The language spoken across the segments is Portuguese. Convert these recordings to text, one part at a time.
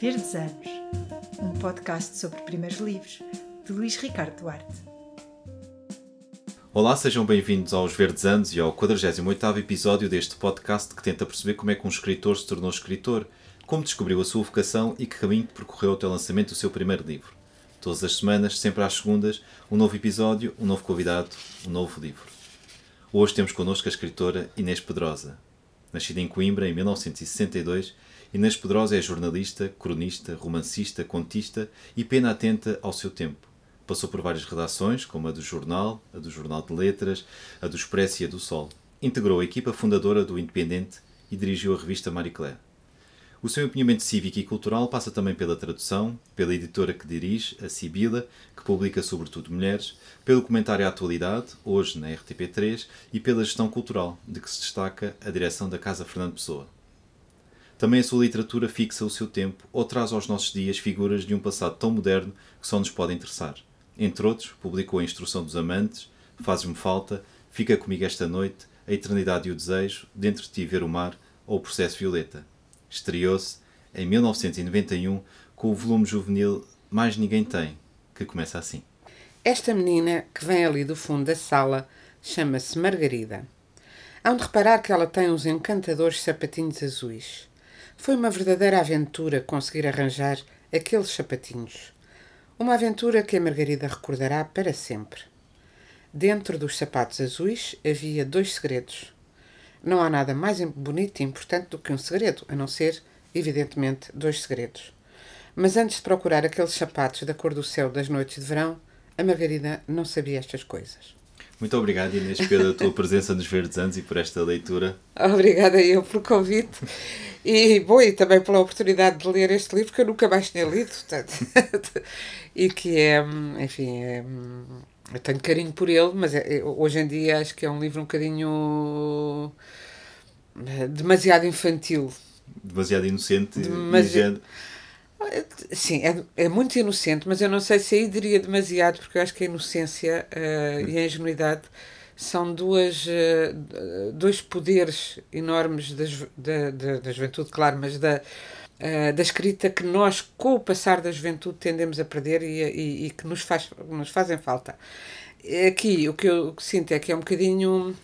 Verdes Anos, um podcast sobre primeiros livros, de Luís Ricardo Duarte. Olá, sejam bem-vindos aos Verdes Anos e ao 48º episódio deste podcast que tenta perceber como é que um escritor se tornou escritor, como descobriu a sua vocação e que caminho percorreu até o lançamento do seu primeiro livro. Todas as semanas, sempre às segundas, um novo episódio, um novo convidado, um novo livro. Hoje temos connosco a escritora Inês Pedrosa. Nascida em Coimbra em 1962, Inês Pedrosa é jornalista, cronista, romancista, contista e pena atenta ao seu tempo. Passou por várias redações, como a do Jornal, a do Jornal de Letras, a do Expresso e a do Sol. Integrou a equipa fundadora do Independente e dirigiu a revista Marie Claire. O seu empenhamento cívico e cultural passa também pela tradução, pela editora que dirige, a Sibila, que publica sobretudo mulheres, pelo comentário à atualidade, hoje na RTP3, e pela gestão cultural, de que se destaca a direção da Casa Fernando Pessoa. Também a sua literatura fixa o seu tempo ou traz aos nossos dias figuras de um passado tão moderno que só nos pode interessar. Entre outros, publicou A Instrução dos Amantes, Fazes-me Falta, Fica Comigo Esta Noite, A Eternidade e o Desejo, Dentro de Ti Ver o Mar ou O Processo Violeta. Estreou-se em 1991 com o volume juvenil Mais Ninguém Tem, que começa assim. Esta menina que vem ali do fundo da sala chama-se Margarida. Hão de reparar que ela tem uns encantadores sapatinhos azuis. Foi uma verdadeira aventura conseguir arranjar aqueles sapatinhos. Uma aventura que a Margarida recordará para sempre. Dentro dos sapatos azuis havia dois segredos. Não há nada mais bonito e importante do que um segredo, a não ser, evidentemente, dois segredos. Mas antes de procurar aqueles sapatos da cor do céu das noites de verão, a Margarida não sabia estas coisas. Muito obrigado, Inês, pela tua presença nos Verdes Anos e por esta leitura. Obrigada eu pelo convite e, bom, e também pela oportunidade de ler este livro que eu nunca mais tinha lido. Portanto, e que é, enfim, é, eu tenho carinho por ele, mas é, hoje em dia acho que é um livro um bocadinho eh, demasiado infantil. Demasiado inocente demasiado... Sim, é, é muito inocente, mas eu não sei se aí diria demasiado, porque eu acho que a inocência uh, e a ingenuidade são duas, uh, dois poderes enormes da, da, da, da juventude, claro, mas da, uh, da escrita que nós, com o passar da juventude, tendemos a perder e, e, e que nos, faz, nos fazem falta. Aqui, o que eu sinto é que é um bocadinho.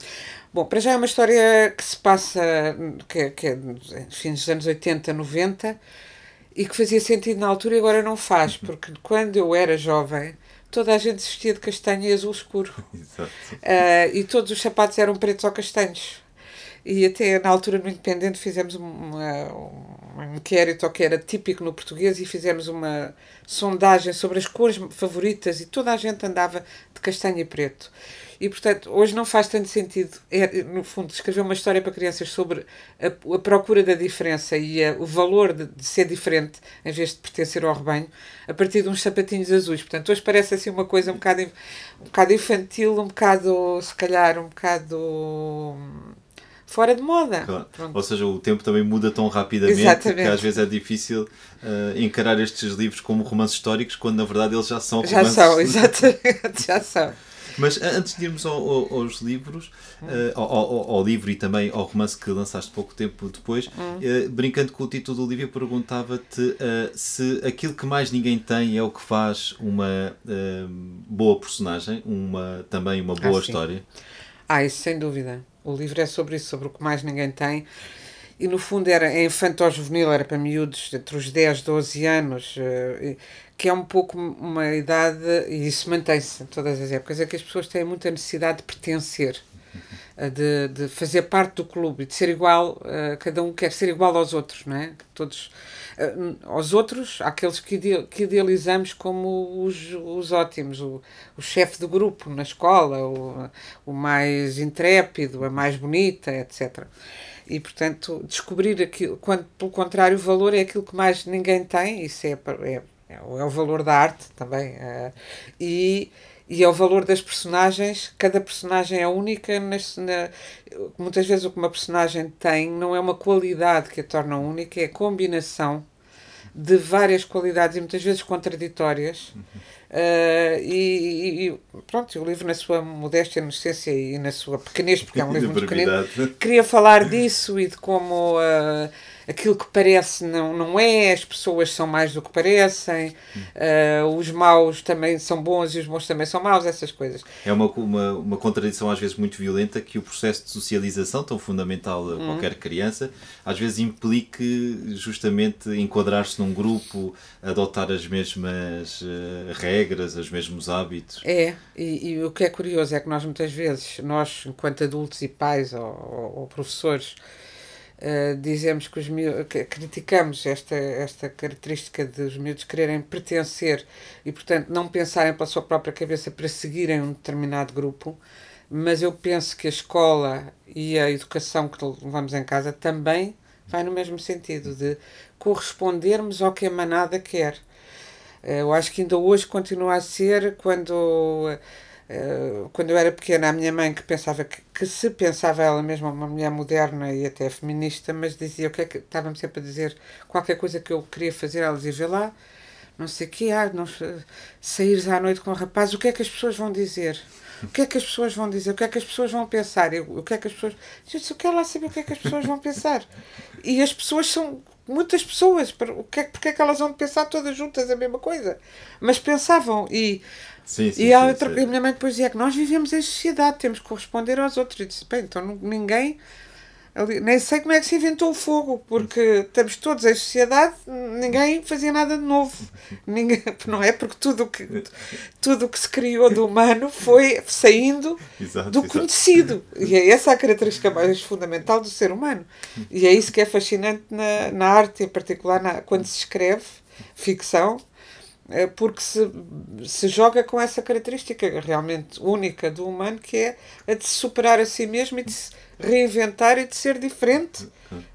Bom, para já é uma história que se passa, que, que é fins dos anos 80, 90 e que fazia sentido na altura e agora não faz, porque quando eu era jovem toda a gente vestia de castanho e azul escuro. Exato. Uh, e todos os sapatos eram pretos ou castanhos. E até na altura no Independente fizemos uma, um inquérito que era típico no português e fizemos uma sondagem sobre as cores favoritas e toda a gente andava de castanho e preto. E, portanto, hoje não faz tanto sentido, é, no fundo, escrever uma história para crianças sobre a, a procura da diferença e a, o valor de, de, ser diferente em vez de pertencer ao rebanho, a partir de uns sapatinhos azuis. Portanto, hoje parece assim uma coisa um bocado, um bocado infantil, um bocado, se calhar, um bocado fora de moda. Claro. Ou seja, o tempo também muda tão rapidamente Exatamente. que às vezes é difícil uh, encarar estes livros como romances históricos quando na verdade eles já são romances. Já são, exatamente, já são. Mas antes de irmos ao, ao, aos livros, hum. uh, ao, ao, livro e também ao romance que lançaste pouco tempo depois, hum. uh, brincando com o título do livro, perguntava-te uh, se aquilo que mais ninguém tem é o que faz uma boa personagem, uma, também uma boa ah, história. Ah, isso sem dúvida. O livro é sobre isso, sobre o que mais ninguém tem e no fundo era é infantil-juvenil, era para miúdos entre os 10 12 anos, que é um pouco uma idade, e isso mantém-se em todas as épocas, é que as pessoas têm muita necessidade de pertencer, uh, de, de fazer parte do clube de ser igual, uh, cada um quer ser igual aos outros, não é? Todos, aos outros, aqueles que, que idealizamos como os, os ótimos, o, o chefe do grupo na escola, o, o mais intrépido, a mais bonita, etc. E, portanto, descobrir aquilo, quando, pelo contrário, o valor é aquilo que mais ninguém tem, isso é, é, é o valor da arte também. Uh, e, e é o valor das personagens, cada personagem é única. Nas, na, muitas vezes o que uma personagem tem não é uma qualidade que a torna única, é a combinação de várias qualidades e muitas vezes contraditórias. Uhum. Uh, e, e, pronto, o livro, na sua modéstia, inocência e na sua pequenez, porque é um livro muito pequenino, queria falar disso e de como uh, aquilo que parece não, não é, as pessoas são mais do que parecem, uh, os maus também são bons e os bons também são maus, essas coisas. É uma, uma, uma contradição às vezes muito violenta que o processo de socialização, tão fundamental a qualquer criança, às vezes implique justamente enquadrar-se num grupo, adotar as mesmas uh, regras, os mesmos hábitos. É, e, e, o que é curioso é que nós muitas vezes, nós enquanto adultos e pais ou, ou, ou professores, Uh, dizemos que os miúdos, criticamos esta, esta característica dos miúdos quererem pertencer e, portanto, não pensarem pela sua própria cabeça para seguirem um determinado grupo, mas eu penso que a escola e a educação que levamos em casa também vai no mesmo sentido, de correspondermos ao que a manada quer. Uh, eu acho que ainda hoje continua a ser quando. Eh, quando eu era pequena, a minha mãe que pensava que, que, se pensava ela mesma uma mulher moderna e até feminista, mas dizia o que é que estava-me sempre a dizer qualquer coisa que eu queria fazer, ela dizia, vê lá, não sei o que, ah, não, saíres à noite com o rapaz, o que é que as pessoas vão dizer? O que é que as pessoas vão dizer? O que é que as pessoas vão pensar? Eu, o que é que as pessoas. Eu disse, eu quero lá saber o que é que as pessoas vão pensar. E as pessoas são muitas pessoas. O que é, porque é que elas vão pensar todas juntas a mesma coisa? Mas pensavam. E Sim, sim, e, a, sim, outra, sim. a minha mãe depois dizia que nós vivemos em sociedade, temos que corresponder aos outros. E disse, bem, então ninguém. Ali, nem sei como é que se inventou o fogo, porque estamos todos em sociedade, ninguém fazia nada de novo. Ninguém, não é? Porque tudo que, tudo que se criou do humano foi saindo Exato, do exato. conhecido. E é essa a característica mais fundamental do ser humano. E é isso que é fascinante na, na arte, em particular na, quando se escreve ficção, porque se, se joga com essa característica realmente única do humano, que é a de se superar a si mesmo e de se reinventar e de ser diferente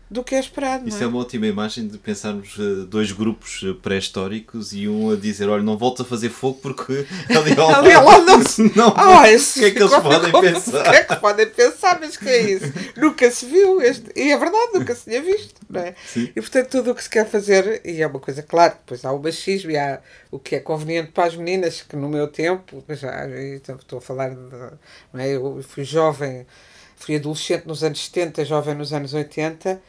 do que é esperado. Isso é é? uma ótima imagem de pensarmos eh, dois grupos eh, pré-históricos e um a dizer: olha, não voltes a fazer fogo porque ali ao Ali lado não se. Não, Ah, esse o que é que eles podem ficou- pensar? O que é que podem pensar? Mas que é isso? nunca se viu. Este, e é verdade, nunca se tinha visto. Não é? Sim. E portanto, tudo o que se quer fazer, e é uma coisa, claro, depois há o machismo e há o que é conveniente para as meninas, que no meu tempo, já estou a falar de. Não é? Eu fui jovem, fui adolescente nos anos 70, jovem nos anos 80,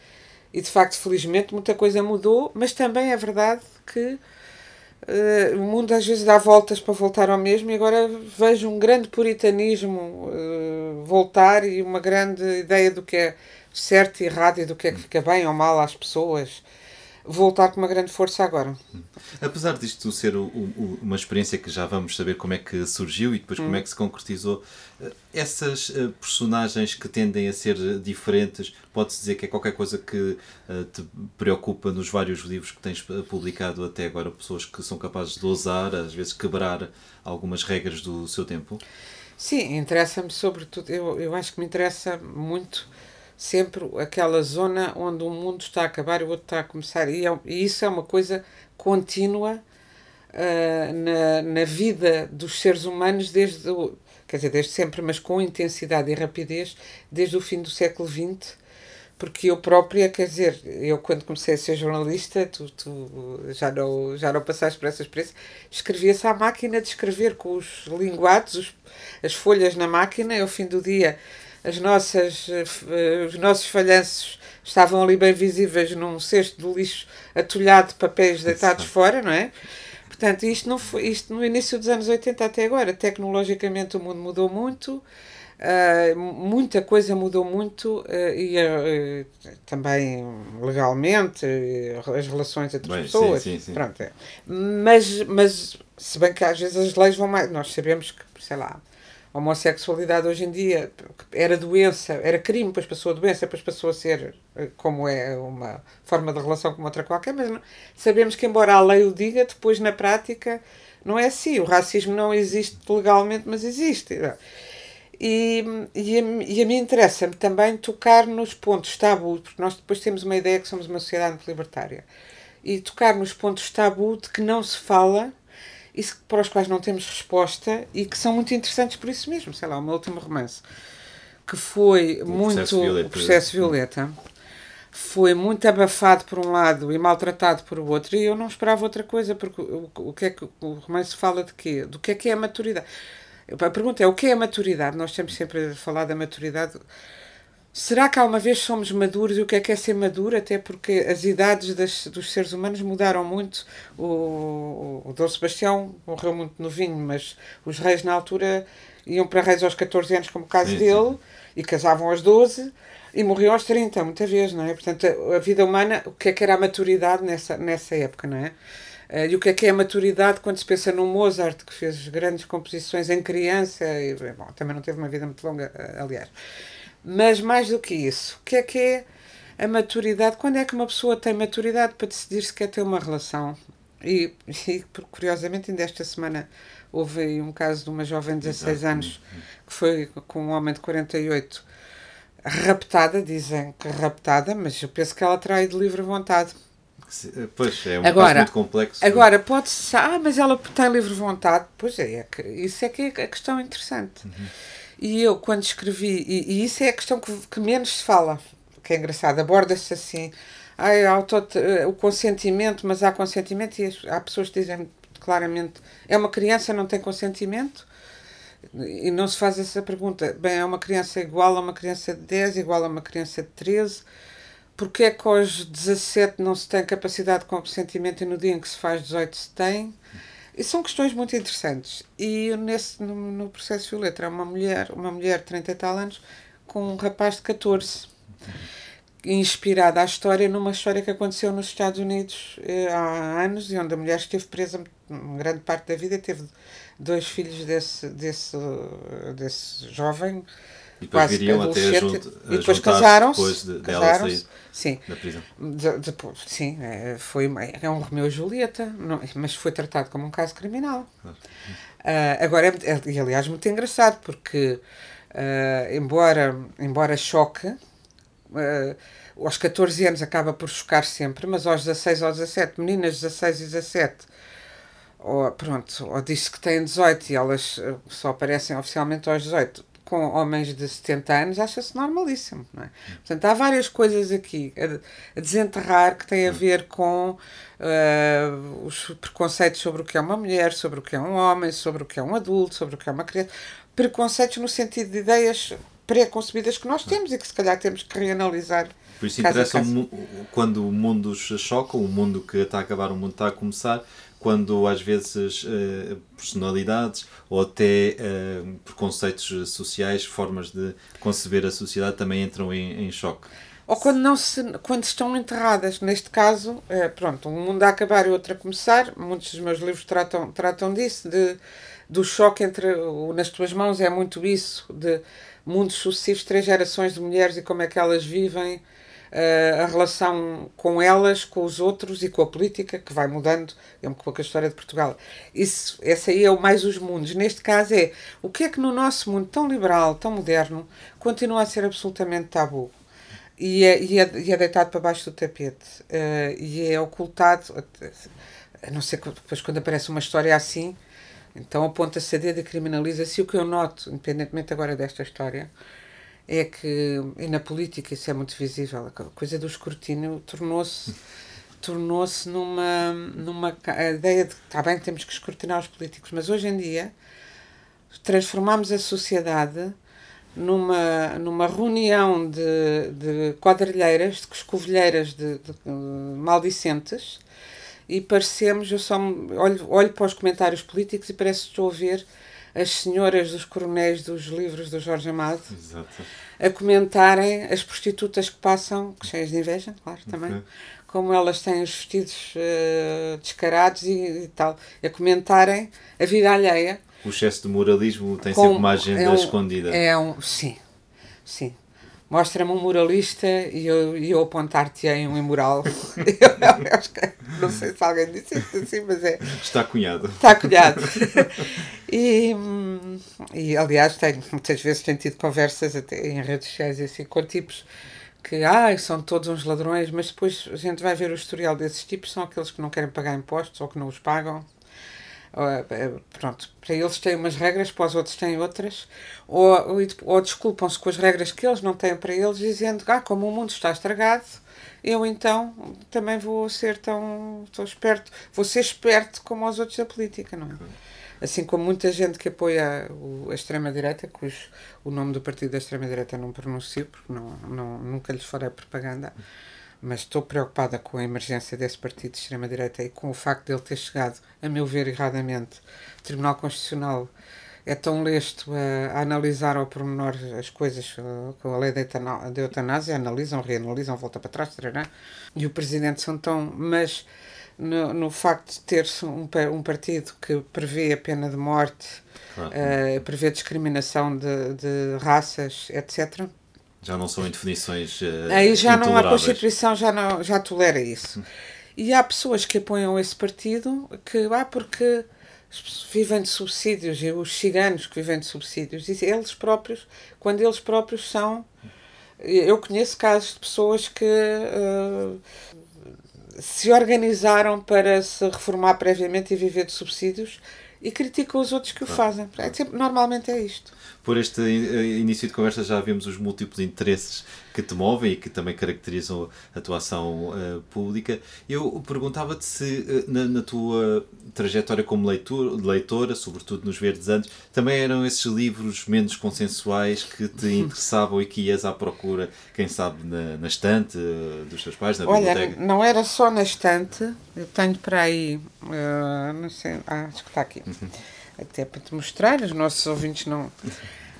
e de facto, felizmente, muita coisa mudou, mas também é verdade que. eh, o mundo às vezes dá voltas para voltar ao mesmo e agora vejo um grande puritanismo eh, voltar e uma grande ideia do que é certo e errado e do que é que fica bem ou mal às pessoas voltar com uma grande força agora. Apesar disto ser o- o- uma experiência que já vamos saber como é que surgiu e depois como é que se concretizou, eh, essas eh, personagens que tendem a ser eh, diferentes, pode-se dizer que é qualquer coisa que te preocupa nos vários livros que tens publicado até agora, pessoas que são capazes de ousar, às vezes quebrar algumas regras do seu tempo? Sim, interessa-me sobretudo, eu, eu acho que me interessa muito sempre aquela zona onde um mundo está a acabar e o outro está a começar. E, é- e isso é uma coisa contínua ah, na, na vida dos seres humanos desde o, quer dizer, desde sempre, mas com intensidade e rapidez, desde o fim do século XX, porque eu própria, quer dizer, eu quando comecei a ser jornalista, tu, tu já, não, já não passaste por essa experiência, escrevia-se à máquina de escrever com os linguados, os, as folhas na máquina, e ao fim do dia as nossas, eh, eh, os nossos falhanços estavam ali bem visíveis num cesto de lixo atulhado de papéis deitados Exato. fora, não é? Portanto, isto, não foi, isto no início dos anos 80 até agora, tecnologicamente o mundo mudou muito, ah, muita coisa mudou muito ah, e ah, também legalmente, as relações entre Bem, as pessoas. sim, sim, sim. Pronto, é. mas, mas, se bem que às vezes as leis vão mais. Nós sabemos que, sei lá, a homossexualidade hoje em dia era doença, era crime, depois passou a doença, depois passou a ser eh, como é uma forma de relação como outra qualquer, mas não- sabemos que, embora a lei o diga, depois na prática não é assim. O racismo não existe legalmente, mas existe. E, e, a, e a mim interessa-me também tocar nos pontos tabu, porque nós depois temos uma ideia que somos uma sociedade libertária, e tocar nos pontos tabu de que não se fala e para os quais não temos resposta e que são muito interessantes por isso mesmo. Sei lá, o meu último romance, que foi muito. Processo Violeta. O Processo Violeta. Foi muito abafado por um lado e maltratado por outro, e eu não esperava outra coisa, porque o, o que é que o romance fala de quê? Do que é que é a maturidade? A pergunta é: o que é a maturidade? Nós temos sempre a falar da maturidade Será que alguma vez somos maduros e o que é que é ser maduro? Até porque as idades das, dos seres humanos mudaram muito. O, o Dom Sebastião morreu muito novinho, mas os reis na altura iam para reis aos 14 anos, como o caso sim, dele, sim. e casavam aos 12 e morriam aos 30, muitas vezes, não é? Portanto, a, a vida humana, o que é que era a maturidade nessa, nessa época, não é? Uh, e o que é que é a maturidade quando se pensa no Mozart, que fez grandes composições em criança, e bom, também não teve uma vida muito longa, uh, aliás. Mas mais do que isso, o que é que é a maturidade? Quando é que uma pessoa tem maturidade para decidir se quer ter uma relação? E, e curiosamente, ainda esta semana houve um caso de uma jovem de 16 Exato. anos que foi com um homem de 48 raptada, dizem que raptada, mas eu penso que ela trai de livre vontade. Pois, é um agora, muito complexo. Agora, pode-se. Ah, mas ela tem livre vontade. Pois é, é que, isso é que é a questão interessante. Uhum. E eu, quando escrevi, e, e, isso é a questão que, que menos se fala, que é engraçado, aborda-se assim, ai, auto, o consentimento, mas há consentimento, e há pessoas que dizem claramente, é uma criança, não tem consentimento, e não se faz essa pergunta, bem, é uma criança igual a uma criança de 10, igual a uma criança de 13, porque é que aos 17 não se tem capacidade de consentimento e no dia em que se faz 18 se tem? São questões muito interessantes. E nesse, no, no processo Violeta é uma mulher, uma mulher de 30 e tal anos com um rapaz de 14. Inspirada a história numa história que aconteceu nos Estados Unidos eh, há anos e onde a mulher esteve presa grande parte da vida teve dois filhos desse, desse, desse jovem e depois viriam até junto, e depois casaram-se depois de, dela sair sim. da prisão. De, depois, sim, é, foi é um Romeu e Julieta, não, mas foi tratado como um caso criminal. Uh, agora, é, é, e aliás, muito engraçado, porque uh, embora, embora choque, uh, aos 14 anos acaba por chocar sempre, mas aos 16 ou 17, meninas de 16 e 17 ou, pronto, ou diz que têm 18 e elas só aparecem oficialmente aos 18 com homens de 70 anos acha-se normalíssimo. Não é? Portanto, há várias coisas aqui a, desenterrar que têm a ver com uh, os preconceitos sobre o que é uma mulher, sobre o que é um homem, sobre o que é um adulto, sobre o que é uma criança. Preconceitos no sentido de ideias pré-concebidas que nós temos e que se calhar temos que reanalisar. Por isso interessa quando o mundo se choca, o mundo que está a acabar, o mundo está a começar, quando às vezes uh, personalidades ou até uh, preconceitos sociais, formas de conceber a sociedade também entram em, em choque. Ou quando, não se, quando estão enterradas. Neste caso, é, pronto, um mundo a acabar e outro a começar. Muitos dos meus livros tratam, tratam disso, de, do choque entre o Nas Tuas Mãos, é muito isso, de mundos sucessivos, três gerações de mulheres e como é que elas vivem uh, a relação com elas, com os outros e com a política, que vai mudando, é um pouco a história de Portugal. Isso, esse aí é o mais os mundos. Neste caso é o que é que no nosso mundo tão liberal, tão moderno, continua a ser absolutamente tabu. E é, e é, e é deitado para baixo do tapete. Uh, e é ocultado, a não ser que depois quando aparece uma história assim, então aponta-se a dedo e criminaliza-se. O que eu noto, independentemente agora desta história, é que, e na política isso é muito visível, a coisa do escrutínio tornou-se tornou-se numa, numa ideia de está bem temos que escrutinar os políticos, mas hoje em dia transformamos a sociedade numa, numa reunião de, de quadrilheiras, de coscovilheiras de, de, de maldicentes e parecemos, eu só olho, olho para os comentários políticos e parece que estou a ver as senhoras dos coronéis dos livros do Jorge Amado Exato. a comentarem as prostitutas que passam, cheias de inveja, claro, também, okay. como elas têm os vestidos uh, descarados e, e, tal, a comentarem a vida alheia. O excesso de moralismo tem sempre uma agenda é um, escondida. É um, sim, sim mostra-me um muralista e eu, e eu apontar-te-ei um imoral. eu, não sei se alguém disse isso assim, mas é. Está cunhado. Está cunhado. e, e aliás, tenho, muitas vezes tenho tido conversas até em redes sociais assim, com tipos que ah, são todos uns ladrões, mas depois a gente vai ver o historial desses tipos, são aqueles que não querem pagar impostos ou que não os pagam pronto, para eles têm umas regras, para os outros têm outras, ou, ou, ou desculpam-se com as regras que eles não têm para eles, dizendo ah, como o mundo está estragado, eu então também vou ser tão, tão esperto, vou ser esperto como os outros da política, não é? Assim como muita gente que apoia o, a extrema-direita, cujo o nome do partido da extrema-direita não pronuncio, porque não, não, nunca lhes farei propaganda, mas estou preocupada com a emergência desse partido de extrema-direita e com o facto de ele ter chegado, a meu ver, erradamente, o Tribunal Constitucional é tão lesto a, a, analisar ao pormenor as coisas uh, com a lei da eutanásia, analisam, reanalisam, volta para trás, trará, e o Presidente são tão... Mas no, no facto de ter-se um, um partido que prevê a pena de morte, uh, prevê discriminação de, de raças, etc., já não são em definições. Uh, Aí já não, a Constituição já, não, já tolera isso. E há pessoas que apoiam esse partido que, ah, porque vivem de subsídios e os ciganos que vivem de subsídios, e eles próprios, quando eles próprios são. Eu conheço casos de pessoas que uh, se organizaram para se reformar previamente e viver de subsídios e criticam os outros que o fazem. É, normalmente é isto por este eh, início de conversa já vimos os múltiplos interesses que te movem e que também caracterizam a tua ação uh, pública. Eu perguntava-te se, uh, na, na, tua trajetória como leitor, leitora, sobretudo nos Verdes Anos, também eram esses livros menos consensuais que te interessavam e que ias à procura, quem sabe, na, na estante uh, dos teus pais, na Olha, biblioteca? não era só na estante, eu tenho para aí, não sei, ah, acho que está aqui. Uhum até para te mostrar, os nossos ouvintes não.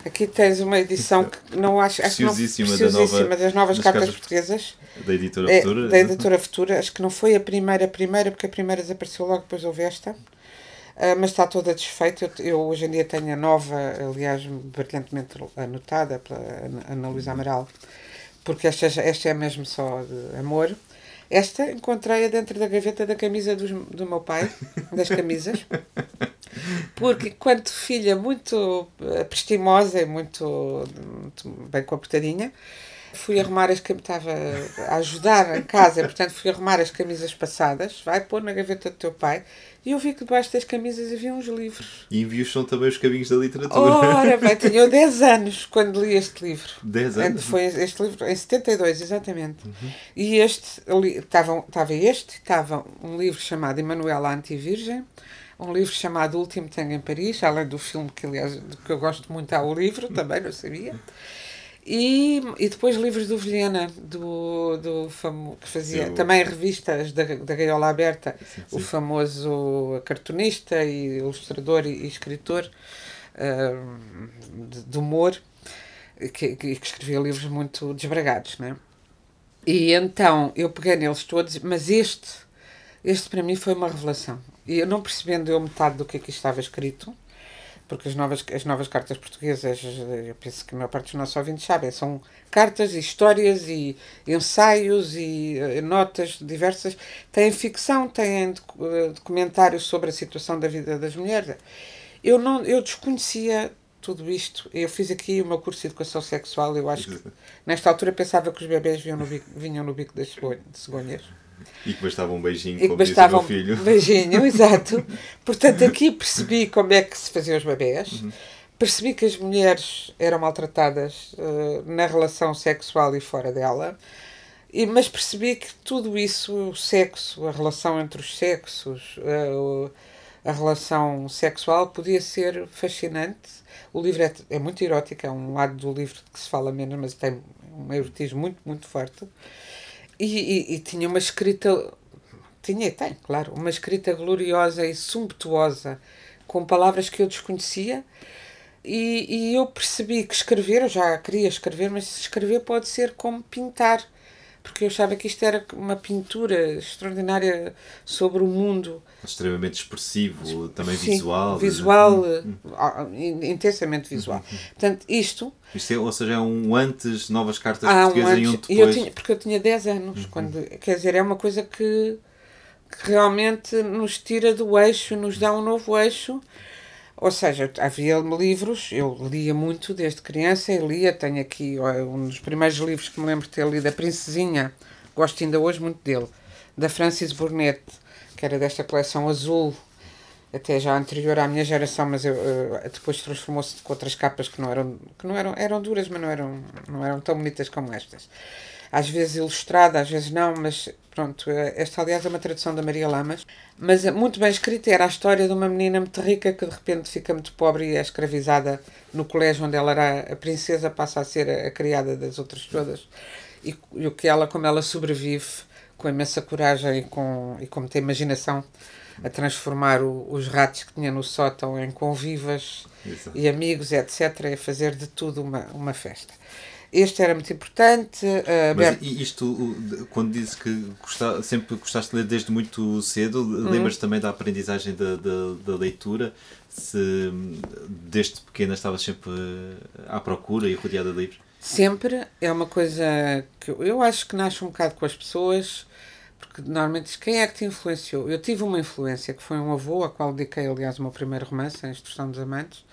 Aqui tens uma edição que não acho, acho que não, preciosíssima da nova, das novas cartas, cartas, portuguesas da editora é, Futura. Da editora Futura, acho que não foi a primeira, a primeira, porque a primeira desapareceu logo depois houve esta. Uh, mas está toda desfeita. Eu, eu, hoje em dia tenho a nova, aliás, brilhantemente anotada pela Ana Luísa Amaral, porque esta, esta é mesmo só de amor. Esta encontrei-a dentro da gaveta da camisa do, do meu pai, das camisas. Porque, quando filha muito eh, prestimosa e muito, muito bem comportadinha, fui arrumar as camisas, estava a ajudar em casa, portanto fui arrumar as camisas passadas, vai pôr na gaveta do teu pai, e eu vi que debaixo das camisas havia uns livros. E envios são também os caminhos da literatura. Ora, bem, tinha 10 anos quando li este livro. 10 anos? Foi este livro, em 72, exatamente. Uhum. E este, estava, estava este, estava um livro chamado Emanuela Antivirgem, um livro chamado Último Tango em Paris, além do filme que, aliás, que eu gosto muito, há o livro, também, não sabia. E, e depois livros do Vilhena, do, do famo, que fazia sim, também revistas da, da Gaiola Aberta, sim, sim. o famoso cartunista e ilustrador e, e escritor uh, de, de, humor, que, que, que, escrevia livros muito desbragados, né? E então eu peguei neles todos, mas este, este para mim foi uma revelação. E eu não percebendo eu metade do que aqui estava escrito, porque as novas, as novas cartas portuguesas, eu penso que a maior parte dos nossos ouvintes sabem, são cartas e histórias e ensaios e uh, notas diversas. Têm ficção, têm uh, documentários sobre a situação da vida das mulheres. Eu, não, eu desconhecia tudo isto. Eu fiz aqui o meu curso de educação sexual. Eu acho que nesta altura pensava que os bebés vinham no bico, vinham no bico das cegonhas. E que bastava um beijinho, e como bastava o meu filho. Um beijinho, exato. Portanto, aqui percebi como é que se faziam os bebés. Uhum. Percebi que as mulheres eram maltratadas uh, na relação sexual e fora dela. E, mas percebi que tudo isso, o sexo, a relação entre os sexos, uh, a relação sexual, podia ser fascinante. O livro é, é muito erótico, é um lado do livro que se fala menos, mas tem um erotismo muito, muito forte. E, e, e, tinha uma escrita, tinha tem, claro, uma escrita gloriosa e sumptuosa, com palavras que eu desconhecia. E, e eu percebi que escrever, eu já queria escrever, mas escrever pode ser como pintar porque eu achava que isto era uma pintura extraordinária sobre o mundo. Extremamente expressivo, também Sim, visual. Visual, uhum. intensamente visual. Uhum. Portanto, isto. Isto é, ou seja, é um antes novas cartas ah, portuguesas um antes, e um depois. Eu tinha, porque eu tinha 10 anos, uhum. quando, quer dizer, é uma coisa que, que realmente nos tira do eixo, nos dá um novo eixo ou seja, havia livros, eu lia muito desde criança e lia, tenho aqui um dos primeiros livros que me lembro de ter lido, A Princesinha, gosto ainda hoje muito dele, da Francis Burnett, que era desta coleção azul, até já anterior à minha geração, mas eu, uh, depois transformou-se com outras capas que não eram, que não eram, eram duras, mas não eram, não eram tão bonitas como estas. Às vezes ilustrada, às vezes não, mas pronto, eh, esta aliás é uma tradução da Maria Lamas, mas é muito bem escrita, era a história de uma menina muito rica que de repente fica muito pobre e é escravizada no colégio onde ela era a princesa, passa a ser a, criada das outras todas, e, e o que ela, como ela sobrevive com imensa coragem e com, e com muita imaginação, a transformar o, os ratos que tinha no sótão em convivas Exato. e amigos, etc., e a fazer de tudo uma, uma festa. Este era muito importante. Uh, Mas isto, quando dizes que gosta, sempre gostaste de ler desde muito cedo, uhum. lembras também da aprendizagem da, da, da, leitura? Se desde pequena estavas sempre à procura e rodeada de livros? Sempre. É uma coisa que eu, eu acho que nasce um bocado com as pessoas porque normalmente diz quem é que te influenciou? Eu tive uma influência que foi um avô, a qual dediquei, aliás, o meu primeiro romance, A Instrução dos Amantes.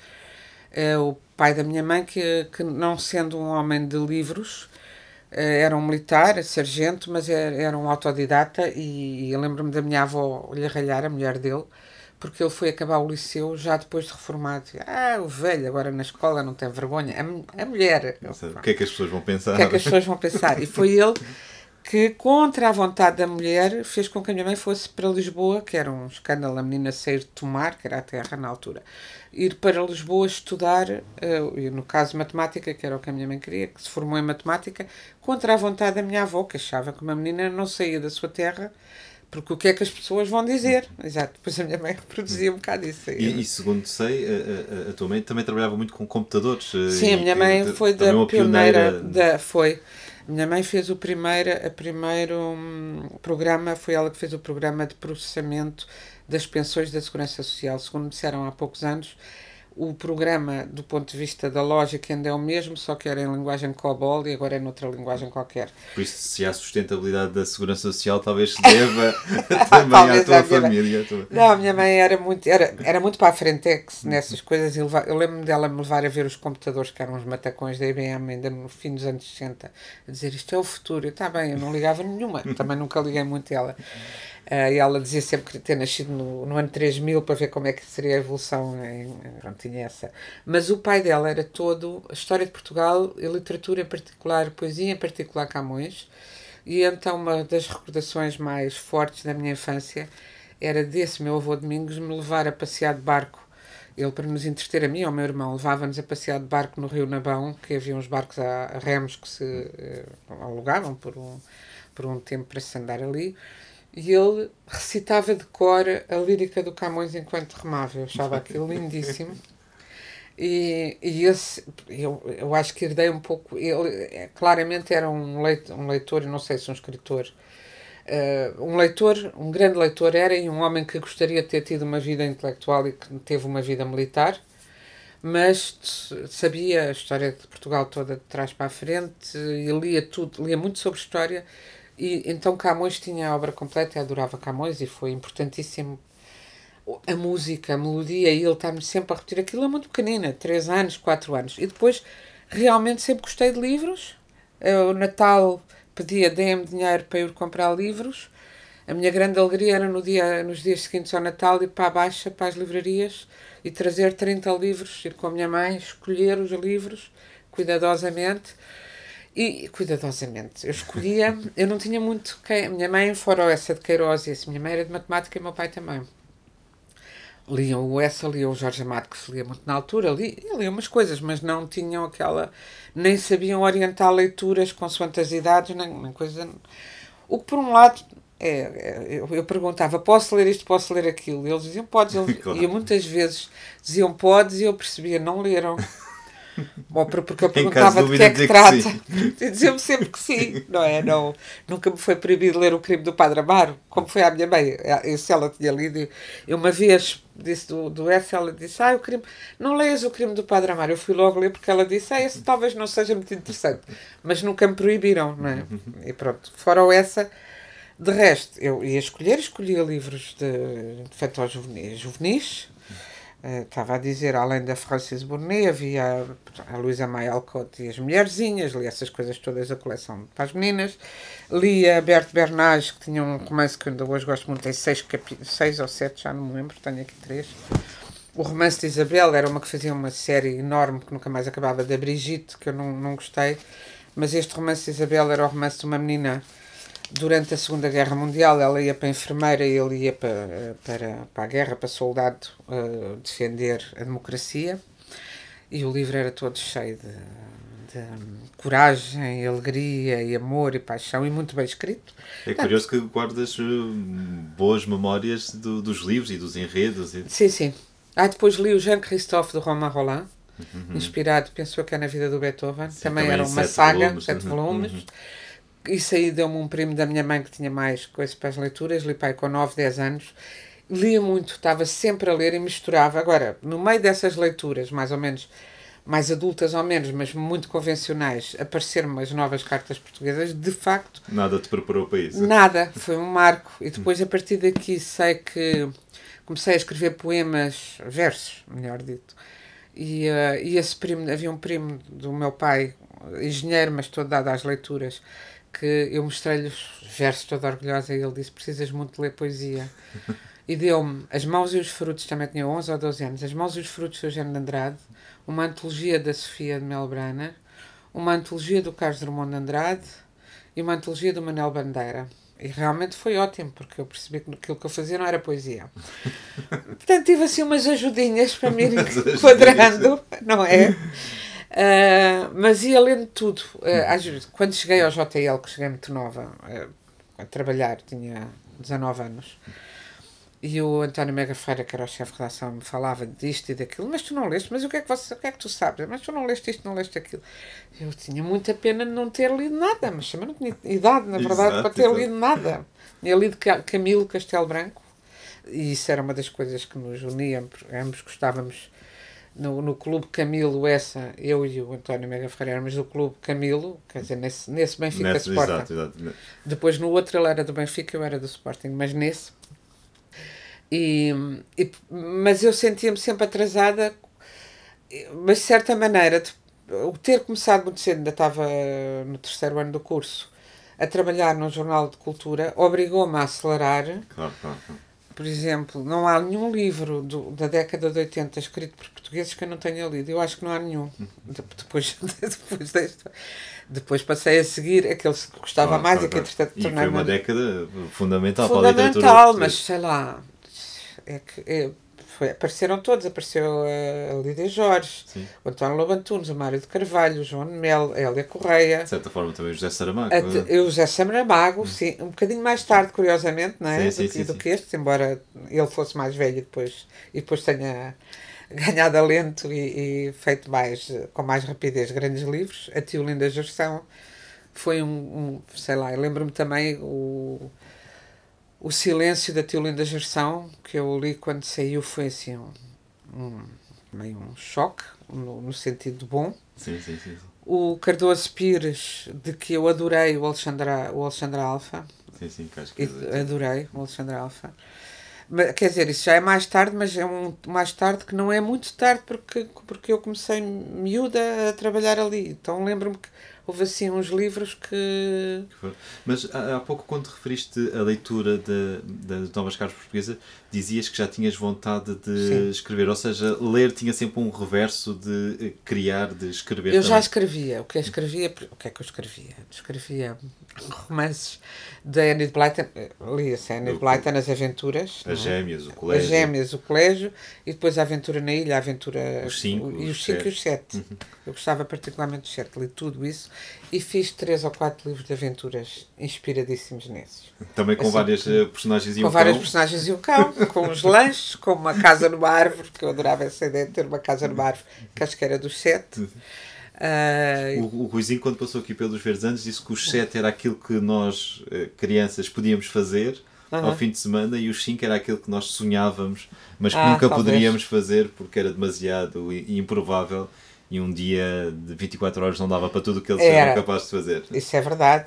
É o pai da minha mãe, que, que não sendo um homem de livros, eh, era um militar, sargento, mas era, era um autodidata. E, e eu lembro-me da minha avó lhe ralhar, a mulher dele, porque ele foi acabar o liceu já depois de reformado. Ah, o velho, agora na escola não tem vergonha. A, a mulher. o que é que as pessoas vão pensar? O que é que as pessoas vão pensar? E foi ele que, contra a vontade da mulher, fez com que a minha mãe fosse para Lisboa, que era um escândalo a menina sair de Tomar, que era a terra na altura, ir para Lisboa estudar, uh, no caso matemática, que era o que a minha mãe queria, que se formou em matemática, contra a vontade da minha avó, que achava que uma menina não saía da sua terra porque o que é que as pessoas vão dizer? Exato, depois a minha mãe reproduzia um bocado isso. E, e segundo sei, a, a, a, tua mãe também trabalhava muito com computadores. Eh, Sim, a minha mãe foi da pioneira, pioneira da, foi minha mãe fez o primeiro, a primeiro um, programa, foi ela que fez o programa de processamento das pensões da Segurança Social. Segundo me disseram há poucos anos, o programa, do ponto de vista da lógica, ainda é o mesmo, só que era em linguagem COBOL e agora é noutra linguagem qualquer. Por isso, se há sustentabilidade da segurança social, talvez se deva também à tua família. Não, a minha mãe era muito, era, era muito para a frentex nessas coisas. Eu, eu lembro-me dela me levar a ver os computadores, que eram os matacões da IBM, ainda no fim dos anos 60, a dizer isto é o futuro. Está bem, eu não ligava nenhuma, também nunca liguei muito a ela. Uh, e ela dizia sempre que ter nascido no, no ano 3000 para ver como é que seria a evolução. Em, pronto, tinha essa. Mas o pai dela era todo história de Portugal, a literatura em particular, poesia em particular, Camões. E então uma das recordações mais fortes da minha infância era desse meu avô Domingos me levar a passear de barco. Ele, para nos entreter a mim e ao meu irmão, levava-nos a passear de barco no Rio Nabão, que havia uns barcos a, a remos que se uh, alugavam por um, por um tempo para se andar ali e ele recitava de cor a lírica do Camões enquanto remava. Eu achava aquilo lindíssimo. E, e esse, eu, eu acho que herdei um pouco. Ele é, claramente era um leitor, um leitor, não sei se um escritor, uh, um leitor, um grande leitor era e um homem que gostaria de ter tido uma vida intelectual e que teve uma vida militar, mas sabia a história de Portugal toda de trás para a frente e lia tudo, lia muito sobre história e então Camões tinha a obra completa, eu adorava Camões e foi importantíssimo a música, a melodia, e ele está-me sempre a repetir aquilo é muito pequenina, 3 anos, 4 anos. E depois realmente sempre gostei de livros. O Natal pedia, dê-me dinheiro para ir comprar livros. A minha grande alegria era no dia, nos dias seguintes ao Natal ir para a Baixa, para as livrarias e trazer 30 livros, ir com a minha mãe, escolher os livros cuidadosamente e cuidadosamente, eu escolhia, eu não tinha muito. Quem, minha mãe, fora essa de Queiroz, e essa minha mãe era de matemática e meu pai também. Liam o essa, liam o Jorge Amado, que se lia muito na altura, li, liam umas coisas, mas não tinham aquela. nem sabiam orientar leituras consoante as idades, nem, nem coisa. O que, por um lado, é, é, eu, eu, perguntava, posso ler isto, posso ler aquilo? E eles diziam, podes. claro. E muitas vezes diziam, podes, e eu percebia, não leram. Ou porque eu perguntava de, que é que trata. Que e diziam-me sempre que sim, não é? Não, nunca me foi proibido ler o crime do Padre Amaro, como foi à minha mãe. Isso ela tinha lido. Eu uma vez disse do, do S, ela disse: Ah, o crime. Não leias o crime do Padre Amaro. Eu fui logo ler porque ela disse: Ah, esse talvez não seja muito interessante. Mas nunca me proibiram, não é? E pronto. Fora essa. De resto, eu ia escolher, escolhia livros de, aos juvenis, juvenis estava a dizer, além da Francis Burnet, havia a Luísa Maia Alcote e as Mulherzinhas, li essas coisas todas da coleção para as meninas. Li a Berthe Bernage, que tinha um romance que ainda hoje gosto muito, tem seis, seis ou sete, já não me lembro, tenho aqui três. O romance de Isabel era uma que fazia uma série enorme que nunca mais acabava, da Brigitte, que eu não, não gostei, Mas este romance de Isabel era o romance de uma menina durante a Segunda Guerra Mundial. Ela ia para a enfermeira e ele ia para, para, para a guerra, para soldado, uh, defender a democracia. E o livro era todo cheio de, de coragem, alegria e amor e paixão e muito bem escrito. É curioso que guardas uh, boas memórias do, dos livros e dos enredos. E... Sim, sim. Ah, depois li o Jean-Christophe de Romain Roland, uhum. inspirado, pensou que é na vida do Beethoven. Sim, também, também, era uma saga, volumes. sete uhum. volumes. Uhum. Isso aí deu-me um primo da minha mãe que tinha mais coisas para as leituras, li pai com 9, 10 anos. Lia muito, estava sempre a ler e misturava. Agora, no meio dessas leituras, mais ou menos mais adultas ou menos, mas muito convencionais, apareceram as novas cartas portuguesas, de facto. Nada te preparou para isso? Nada, foi um marco. E depois, a partir daqui, sei que comecei a escrever poemas, versos, melhor dito. E, uh, e esse primo, havia um primo do meu pai, engenheiro, mas todo dado às leituras, que eu mostrei-lhe os versos toda orgulhosa e ele disse: Precisas muito de ler poesia. e deu-me As Mãos e os Frutos, também tinha 11 ou 12 anos, As Mãos e os Frutos do Eugênio de Andrade, uma antologia da Sofia de Melbrana, uma antologia do Carlos Drummond de Andrade e uma antologia do Manel Bandeira. E realmente foi ótimo, porque eu percebi que aquilo que eu fazia não era poesia. Portanto, tive assim umas ajudinhas para me ir enquadrando, não é? Uh, mas ia lendo tudo. Uh, quando cheguei ao JL, que cheguei muito nova uh, a trabalhar, tinha 19 anos, e o António Mega Ferreira, que era o chefe de redação, me falava disto e daquilo, mas tu não leste, mas o que é que, você, o que, é que tu sabes? Mas tu não leste isto, não leste aquilo. Eu tinha muita pena de não ter lido nada, mas também não tinha idade, na verdade, exato, para ter exato. lido nada. Tinha lido Camilo Castelo Branco, e isso era uma das coisas que nos unia, ambos gostávamos. No, no Clube Camilo, essa, eu e o António Mega Ferreira éramos do Clube Camilo, quer dizer, nesse, nesse Benfica nesse, Sporting. Exato, exato. Depois no outro ele era do Benfica, eu era do Sporting, mas nesse e, e mas eu sentia-me sempre atrasada, mas de certa maneira, o ter começado muito cedo, ainda estava no terceiro ano do curso, a trabalhar num jornal de cultura, obrigou-me a acelerar. Claro, claro, claro. Por exemplo, não há nenhum livro do, da década de 80 escrito por portugueses que eu não tenha lido. Eu acho que não há nenhum. Depois, depois deste, depois passei a seguir aqueles que gostava claro, mais claro, e que entretanto E foi uma década fundamental, fundamental para a literatura. Fundamental, mas sei lá, é que é, foi, apareceram todos, apareceu a, Lídia Jorge, Sim. o António Lobantunes, o Mário de Carvalho, o João Mel, a Hélia Correia. De certa forma também o José Saramago. A, o José Saramago, hum. sim, um bocadinho mais tarde, curiosamente, não é? Sim, do, sim, do que este, embora ele fosse mais velho e depois, e depois tenha ganhado alento e, e feito mais, com mais rapidez grandes livros. A Tio Linda Gestão foi um, um sei lá, lembro-me também o o Silêncio da Tiolinda Gerção, que eu li quando saiu, foi assim um, um meio um choque, no, no sentido bom. Sim, sim, sim. O Cardoso Pires, de que eu adorei o Alexandre, o Alexandre Alfa. Sim, sim, que acho que Adorei o Alexandre Alfa. Mas, quer dizer, isso já é mais tarde, mas é um mais tarde que não é muito tarde porque, porque eu comecei miúda a trabalhar ali. Então lembro-me que houve assim uns livros que. Mas há, pouco, quando referiste a leitura das novas cartas portuguesas, dizias que já tinhas vontade de Sim. escrever, ou seja, ler tinha sempre um reverso de eh, criar, de escrever. Eu também. já escrevia. O que eu escrevia, o que é que eu escrevia? Escrevia romances da de Blyton, lia-se Annie de Blyton, As Aventuras. As é? Gêmeas, o Colégio. As Gêmeas, o Colégio, e depois a Aventura na Ilha, a Aventura. Os cinco, e os 5 e os 7. Uhum. Eu gostava particularmente dos 7, li tudo isso e fiz três ou quatro livros de aventuras inspiradíssimos nesses. Também com assim, várias uh, personagens e com um várias personagens e o cão, com os lanches, com uma casa numa árvore, que eu adorava essa ideia de ter uma casa numa árvore, que acho que era dos sete. Uh, o, o Ruizinho, quando passou aqui pelos Verdes Anos, disse que os sete era aquilo que nós, eh, crianças, podíamos fazer uhum. ao fim de semana e os cinco era aquilo que nós sonhávamos, mas que ah, nunca talvez. poderíamos fazer porque era demasiado improvável e um dia de 24 horas não dava para tudo o que eles Era. eram capazes de fazer. Isso é verdade.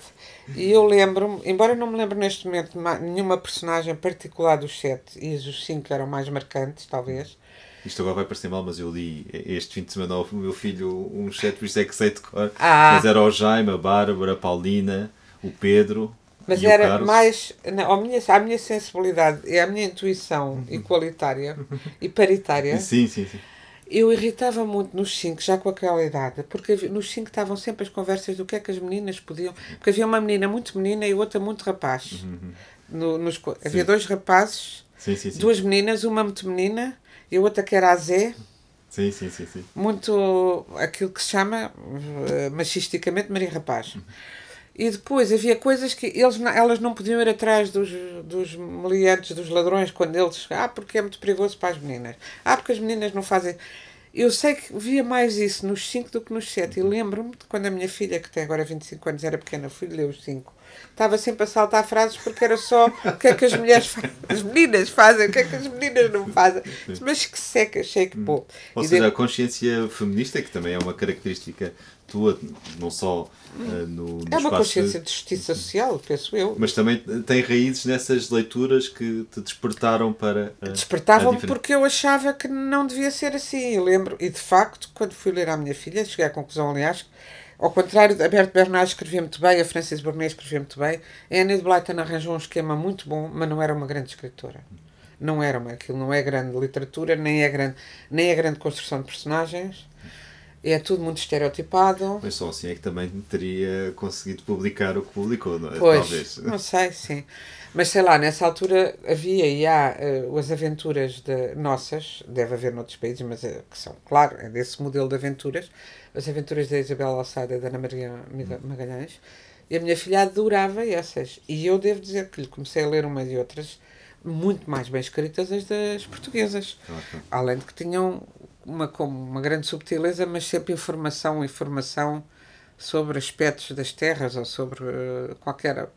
E eu lembro-me, embora não me lembre neste momento nenhuma personagem particular dos sete, e os cinco eram mais marcantes, talvez. Isto agora vai parecer mal, mas eu li este fim de semana ao meu filho um sete, por isso é que sei de cor. Ah. Mas era o Jaime, a Bárbara, a Paulina, o Pedro. Mas era mais. Não, a, minha, a minha sensibilidade e a minha intuição igualitária e paritária. Sim, sim, sim Eu irritava muito nos 5, já com aquela idade, porque nos 5 estavam sempre as conversas do que é que as meninas podiam. Porque havia uma menina muito menina e outra muito rapaz. No- nos havia dois rapazes, Sim, sim, sim. duas meninas, uma muito menina e a outra que era a Zé, Sim, sim, sim, muito aquilo que se chama eh, machisticamente Maria Rapaz. E depois havia coisas que eles, elas não podiam ir atrás dos, dos meliantes, dos ladrões, quando eles. Ah, porque é muito perigoso para as meninas. Ah, porque as meninas não fazem. Eu sei que via mais isso nos 5 do que nos 7. E lembro-me de quando a minha filha, que tem agora 25 anos, era pequena, fui ler os 5. Estava sempre a saltar frases porque era só o que é que as mulheres fazem, as meninas fazem, o que é que as meninas não fazem. Mas que seca, achei que pô. Ou E seja, a consciência feminista, que também é uma característica tua, não só ah, no, no É uma consciência de justiça social, penso eu. Mas também tem raízes nessas leituras que te despertaram para. a- a Despertavam-me diferen- porque eu achava que não devia ser assim. Eu lembro, e de facto, quando fui ler à minha filha, cheguei à conclusão, aliás, ao contrário, a Berto Bernard escrevia muito bem, a Francis Brunet escrevia muito bem, a Anne de Blyton arranjou um esquema muito bom, mas não era uma grande escritora. Não era uma, aquilo não é grande literatura, nem é grande, nem é grande construção de personagens. É tudo muito estereotipado. Mas só assim é que também teria conseguido publicar o que publicou, não é? Pois, talvez. não sei, sim. Mas sei lá, nessa altura havia e há eh, as aventuras de, nossas, deve haver noutros países, mas eh, que são, claro, é desse modelo de aventuras, as aventuras da Isabel Alçada e da Ana Maria Miga- Magalhães, e a minha filha adorava essas. E eu devo dizer que lhe comecei a ler umas e outras muito mais bem escritas as das portuguesas. Além de que tinham uma, como uma grande subtileza, mas sempre informação, informação sobre aspectos das terras ou sobre eh, qualquer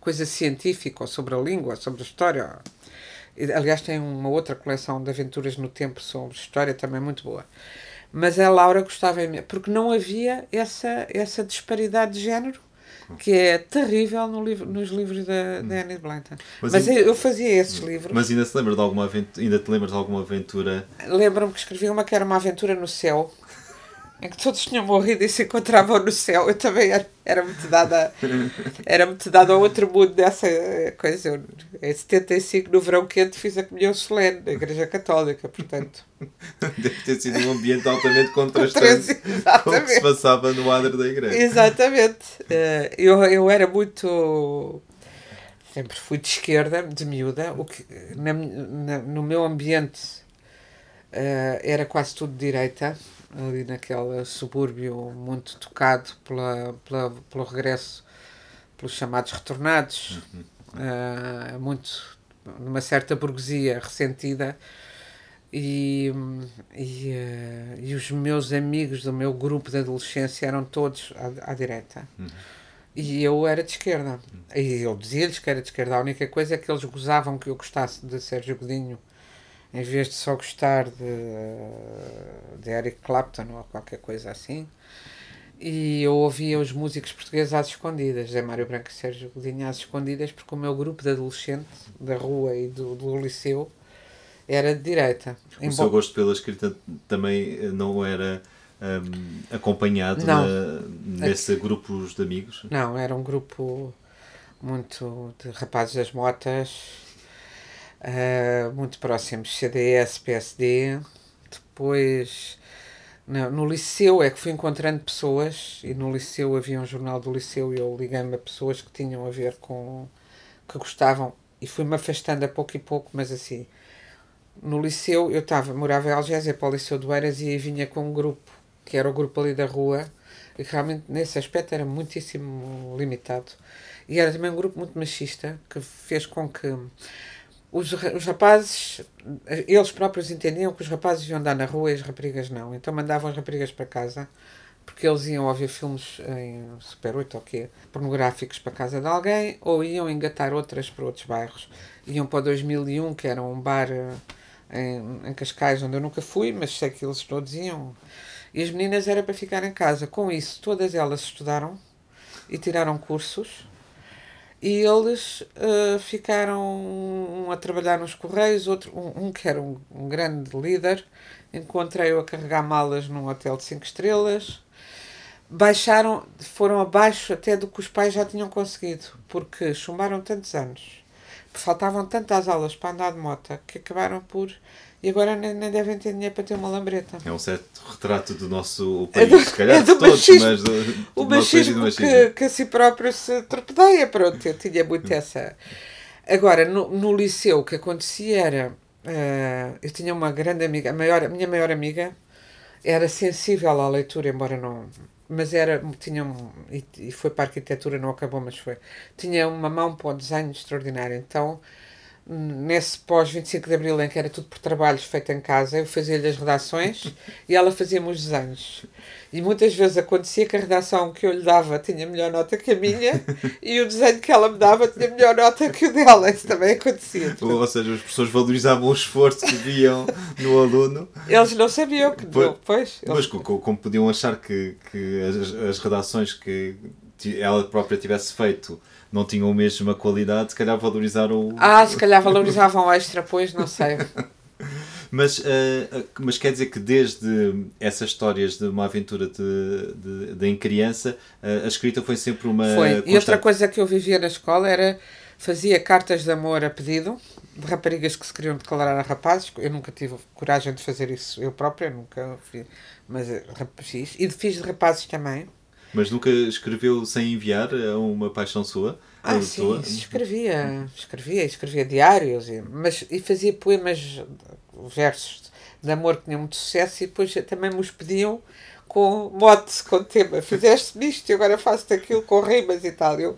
coisa científica, ou sobre a língua, ou sobre a história. Aliás, tem uma outra coleção de aventuras no tempo sobre história também muito boa. Mas a Laura gostava porque não havia essa, essa disparidade de género que é terrível no livro, nos livros da, da Anne Blanton. Mas Mas, eu, eu fazia esses livros. Mas ainda se lembra de alguma aventura, ainda te lembras de alguma aventura Lembro-me que escrevi uma que era uma aventura no céu, em que todos tinham morrido e se encontravam no céu. Eu também era, muito dada, era muito dada ao outro mundo dessa coisa. Eu, em 75, no verão quente, fiz a comunhão solene na Igreja Católica, portanto. deve ter sido um ambiente altamente contrastante com o que se passava no adro da igreja. Exatamente. Eh, eu, eu era muito. Sempre fui de esquerda, de miúda, o que na, na- no meu ambiente eh, era quase tudo de direita, ali naquele subúrbio muito tocado pela, pela, pelo regresso, pelos chamados retornados, eh, muito numa certa burguesia ressentida. E, e, eh, e os meus amigos do meu grupo de adolescência eram todos à, à direita. E eu era de esquerda. E eu dizia-lhes que era de esquerda. A única coisa é que eles gozavam que eu gostasse de Sérgio Godinho em vez de só gostar de, de Eric Clapton ou qualquer coisa assim. E eu ouvia os músicos portugueses às escondidas, Zé Mário Branco e Sérgio Godinho às escondidas, porque o meu grupo de adolescente da rua e do, do liceu era de direita. O Embo- seu gosto pela escrita também eh, não era hum, acompanhado Não. na, nesse grupos de amigos? Não, era um grupo muito de rapazes das motas, eh, muito próximos CDS, PSD. Depois, no, no liceu é que fui encontrando pessoas, e no liceu havia um jornal do liceu e eu liguei-me a pessoas que tinham a ver com. que gostavam, e fui-me afastando a pouco e pouco, mas assim. No liceu, eu estava, morava em Algésia para o Liceu do Eiras e vinha com um grupo, que era o grupo ali da rua, e realmente nesse aspecto era muitíssimo limitado. E era também um grupo muito machista, que fez com que os, os rapazes, eles próprios entendiam que os rapazes iam andar na rua e as raparigas não. Então mandavam as raparigas para casa, porque eles iam ouvir filmes em Super 8 ou quê, pornográficos para casa de alguém, ou iam engatar outras para outros bairros. Iam para o 2001, que era um bar eh, em, em Cascais, onde eu nunca fui, mas sei que eles todos iam. E as meninas era para ficar em casa. Com isso, todas elas estudaram e tiraram cursos. E eles eh, ficaram um a trabalhar nos Correios, outro, um, um que era um, um grande líder. Encontrei-o a carregar malas num hotel de 5 estrelas. Baixaram, foram abaixo até do que os pais já tinham conseguido, porque chumbaram tantos anos, faltavam tantas aulas para andar de moto, que acabaram por e agora nem, nem devem ter dinheiro para ter uma lambreta. É um certo retrato do nosso É país, do- se calhar é de do todos, machismo. mas do, O do e do machismo que, que a si próprio se torpedeia, pronto, eu tinha muito essa. Agora, no, no liceu, o que acontecia era. eh, eu tinha uma grande amiga, a, maior, a minha maior amiga era sensível à leitura, embora não. Mas era, tinha um, e, e foi para a arquitetura, não acabou, mas foi. Tinha uma mão para o desenho extraordinário. Então, nesse pós-25 de Abril, em que era tudo por trabalhos feito em casa, eu fazia-lhe as redações e ela fazia-me os desenhos. E muitas vezes acontecia que a redação que eu lhe dava tinha melhor nota que a minha e o desenho que ela me dava tinha melhor nota que o dela. Isso também acontecia. Ou, ou seja, as pessoas valorizavam o esforço que viam no aluno, Eles não sabiam que Pois- não, pois. mas eles- co- co- como podiam achar que, que as, as redações que ela própria tivesse feito não tinham a mesma qualidade, se calhar valorizaram. Ah, se calhar valorizavam extra, pois, não sei. Mas, eh, mas quer dizer que desde essas histórias de uma aventura de, de, de em criança, eh, a escrita foi sempre uma. Foi. E outra constante. coisa que eu vivia na escola era fazia cartas de amor a pedido de raparigas que se queriam declarar a rapazes. Eu nunca tive coragem de fazer isso eu própria, nunca fiz, mas fiz. E fiz de rapazes também. Mas nunca escreveu sem enviar a uma paixão sua? Ah, sim, tua? escrevia, escrevia, escrevia diários, e, mas, e fazia poemas, versos de amor que tinham muito sucesso e depois também me os pediam com mote, com tema. Fizeste-me isto e agora faço-te aquilo com rimas e tal. Eu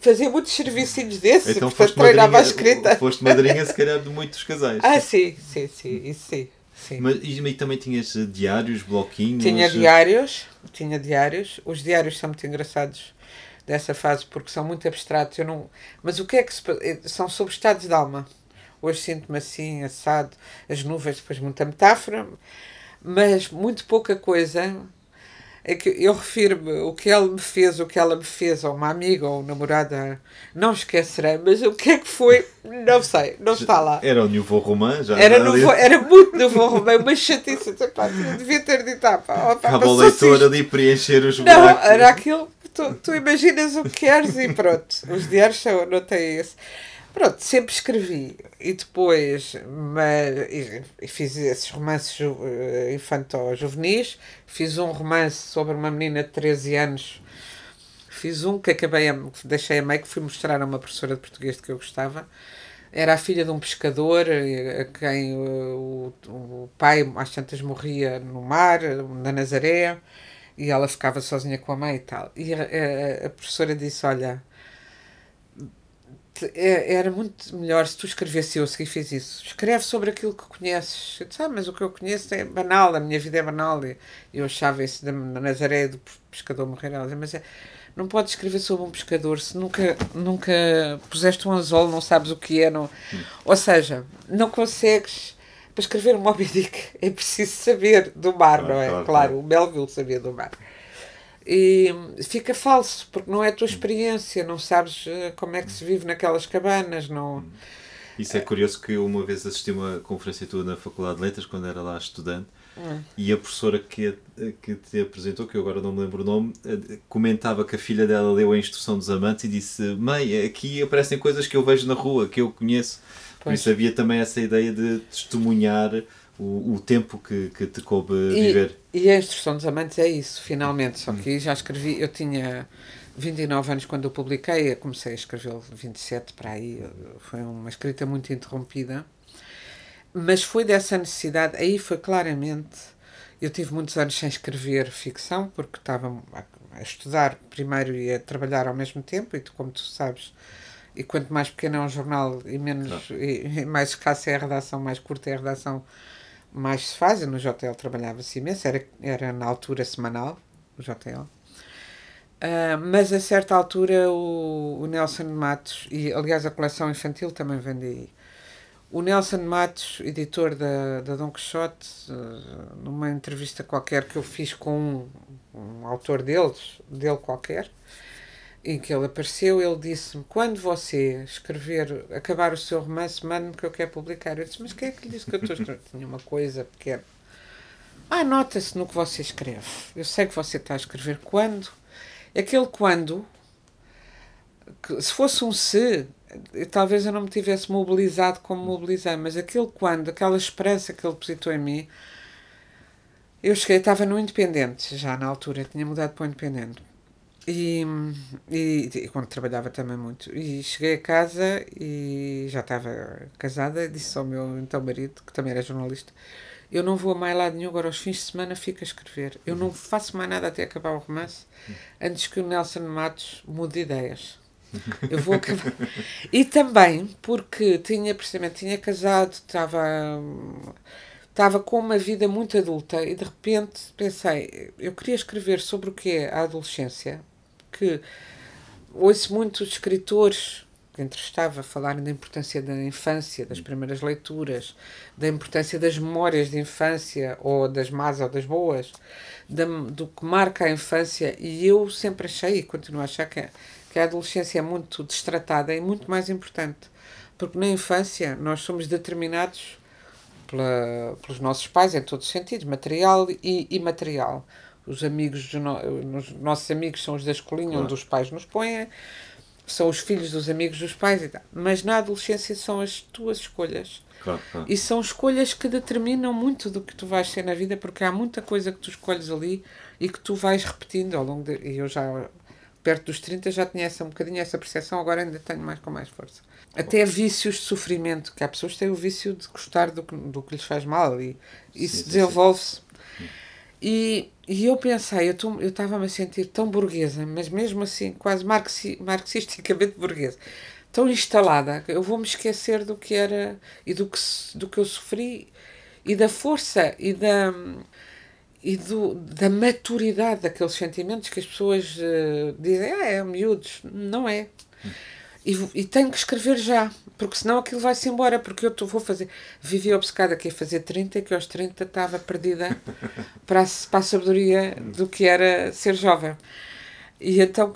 fazia muitos servicinhos desses Então e portanto foste treinava a escrita. foste madrinha, se calhar, de muitos casais. Ah, sim, sim, sim, isso sim. sim. Mas e, e também tinhas diários, bloquinhos? Tinha diários, tinha diários. Os diários são muito engraçados dessa fase porque são muito abstratos. Eu não... Mas o que é que se... eh, são sobre estados de alma. Hoje sinto-me assim, assado, as nuvens, depois muita metáfora, mas muito pouca coisa. É que eu refiro-me o que ela me fez, o que ela me fez, ou uma amiga ou namorada, não esquecerei, mas o que é que foi, não sei, não está lá. Era o Nouveau Roman, já Era, ali- no, era muito novo Romeu, uma chatice. Pá, devia ter dito, ah, pá, pá, Acaba o leitor ali preencher os Não, buracos. era aquilo tu, tu imaginas o que queres e pronto. Os diários são, não têm esse. Pronto, sempre escrevi. E depois mas, e, e fiz esses romances ju, eh, infanto-juvenis. Fiz um romance sobre uma menina de 13 anos. Fiz um que acabei, a, deixei a meio, que fui mostrar a uma professora de português de que eu gostava. Era a filha de um pescador, eh, a quem eh, o, o pai às tantas morria no mar, na Nazaré, e ela ficava sozinha com a mãe e tal. E a, a- a professora disse: Olha, é- era muito melhor se tu escrevesse eu, a seguir fiz isso. Escreve sobre aquilo que conheces. Eu disse, ah, mas o que eu conheço é banal, a minha vida é banal. E eu achava isso da na Nazaré do pescador morrer. Ela dizia, mas é, não podes escrever sobre um pescador se nunca, nunca puseste um anzol, não sabes o que é. Não... Ou seja, não consegues. Para escrever um Moby Dick é preciso saber do mar, não é? claro. o Melville sabia do mar. E fica falso, porque não é a tua experiência, não sabes eh, como é que se vive naquelas cabanas, não. Isso é curioso que eu uma vez assisti uma conferência tua na Faculdade de Letras, quando era lá estudante, Hum. e a professora que, a- que te apresentou, que eu agora não me lembro o nome, eh, comentava que a filha dela leu a Instrução dos Amantes e disse: Mãe, aqui aparecem coisas que eu vejo na rua, que eu conheço. Por Pois. isso havia também essa ideia de testemunhar o, o tempo que, que te coube viver. E, a Instrução dos Amantes é isso, finalmente. Só que aí já escrevi, eu tinha 29 anos quando eu publiquei, eu comecei a escrevê-lo 27 para aí, foi uma escrita muito interrompida. Mas foi dessa necessidade, aí foi claramente. Eu tive muitos anos sem escrever ficção, porque estava a, a estudar primeiro e a trabalhar ao mesmo tempo, e tu, como tu sabes, e quanto mais pequeno é um jornal e menos e, e mais escassa é a redação, mais curta é a redação, mais se faz. Eu no JL trabalhava-se imenso, era, era na altura semanal, o JL. Ah, mas a certa altura o, o Nelson Matos, e aliás a coleção infantil também vende. O Nelson Matos, editor da, da Dom Quixote, ah, numa entrevista qualquer que eu fiz com um, um autor deles, dele qualquer, em que ele apareceu, ele disse-me: Quando você escrever, acabar o seu romance, mande-me que eu quero publicar. Eu disse: Mas quem é que lhe disse que eu estou a escrever? Tinha uma coisa pequena. Ah, nota-se no que você escreve. Eu sei que você está a escrever quando. Aquele quando, que se fosse um se, talvez eu não me tivesse mobilizado como mobilizei, mas aquele quando, aquela esperança que ele depositou em mim, eu cheguei, estava no Independente já na altura, tinha mudado para o Independente. E, e, e, quando trabalhava também muito. E cheguei a casa e já estava casada, disse ao meu então marido, que também era jornalista, eu não vou a mais lado nenhum, agora aos fins de semana fico a escrever. Eu não faço mais nada até acabar o romance, antes que o Nelson Matos mude de ideias. Eu vou acabar. E também porque tinha, precisamente, tinha casado, estava, estava com uma vida muito adulta e de repente pensei, eu queria escrever sobre o que é a adolescência, que ouço muitos escritores que entrevistava falarem da importância da infância, das primeiras leituras, da importância das memórias de infância, ou das más ou das boas, da, do que marca a infância, e eu sempre achei, e continuo a achar que, que a adolescência é muito destratada e muito mais importante, porque na infância nós somos determinados pela, pelos nossos pais em todos os sentidos, material e imaterial. Os amigos, no, os nossos amigos são os da escolinha claro. onde os pais nos põem, são os filhos dos amigos dos pais e tal. Mas na adolescência são as tuas escolhas. Claro, claro. E são escolhas que determinam muito do que tu vais ser na vida, porque há muita coisa que tu escolhes ali e que tu vais repetindo ao longo de. E eu já, perto dos 30, já tinha essa, um bocadinho essa percepção, agora ainda tenho mais com mais força. Até vícios de sofrimento, que há pessoas que têm o vício de gostar do que, do que lhes faz mal e isso desenvolve-se. E, e eu pensei, eu estava-me a sentir tão burguesa, mas mesmo assim, quase marxi, marxisticamente burguesa, tão instalada, eu vou-me esquecer do que era e do que, do que eu sofri e da força e da, e do, da maturidade daqueles sentimentos que as pessoas uh, dizem, ah, é miúdos. Não é. E, e tenho que escrever já, porque senão aquilo vai-se embora, porque eu tô, vou fazer. Vivi obcecada que ia fazer 30, que aos 30 estava perdida para a, para a sabedoria do que era ser jovem. E então,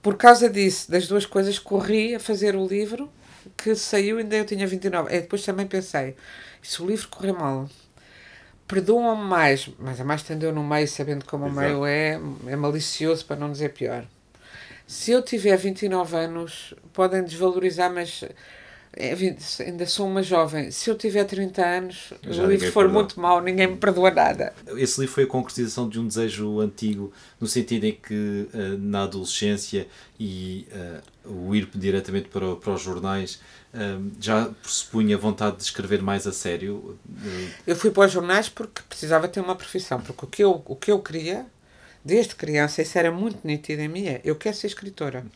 por causa disso, das duas coisas, corri a fazer o livro que saiu, ainda eu tinha 29. E depois também pensei, se o livro correr mal, perdoam-me mais, mas a mais estendeu no meio, sabendo como Exato. o meio é, é malicioso, para não dizer pior se eu tiver 29 anos, podem desvalorizar, mas é, ainda sou uma jovem. Se eu tiver 30 anos, Já o livro for perdoa. muito mau, ninguém me perdoa nada. Esse livro foi a concretização de um desejo antigo, no sentido em que uh, na adolescência e uh, o ir diretamente para, para os jornais já pressupunha vontade de escrever mais a sério? Eu fui para os jornais porque precisava ter uma profissão, porque o que eu, o que eu queria desde criança, isso era muito nítido em mim, é, eu quero ser escritora.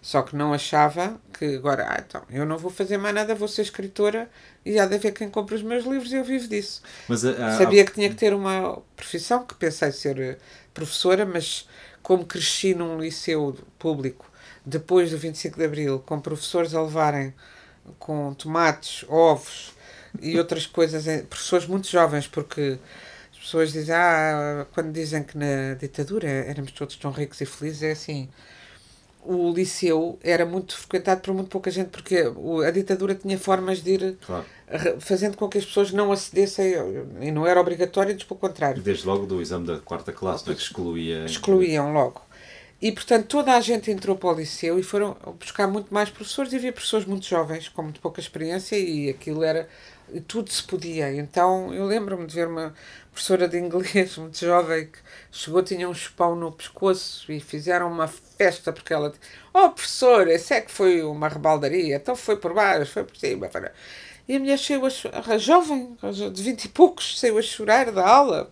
Só que não achava que agora, ah, então, eu não vou fazer mais nada, vou ser escritora e há de haver quem compre os meus livros e eu vivo disso. Mas, uh, Sabia que tinha que ter uma profissão, que pensei ser eh, professora, mas como cresci num liceu público depois do 25 de Abril, com professores a levarem com tomates, ovos e outras coisas, professores muito jovens, porque pessoas dizem, ah, quando dizem que na ditadura éramos todos tão ricos e felizes, é assim. O liceu era muito frequentado por muito pouca gente, porque a ditadura tinha formas de ir claro. fazendo com que as pessoas não acedessem, e não era obrigatório, antes pelo contrário. Desde logo do exame da quarta classe, não é? que excluía. Excluíam logo. E, portanto, toda a gente entrou para o liceu e foram buscar muito mais professores e havia professores muito jovens, com muito pouca experiência, e aquilo era. Tudo se podia. Então, eu lembro-me de ver uma, professora de inglês muito jovem que chegou, tinha um chupão no pescoço e fizeram uma festa porque ela oh professor, esse é que foi uma rebaldaria, então foi por baixo, foi por cima. E a mulher saiu a, a jovem, de vinte e poucos, saiu a chorar da aula.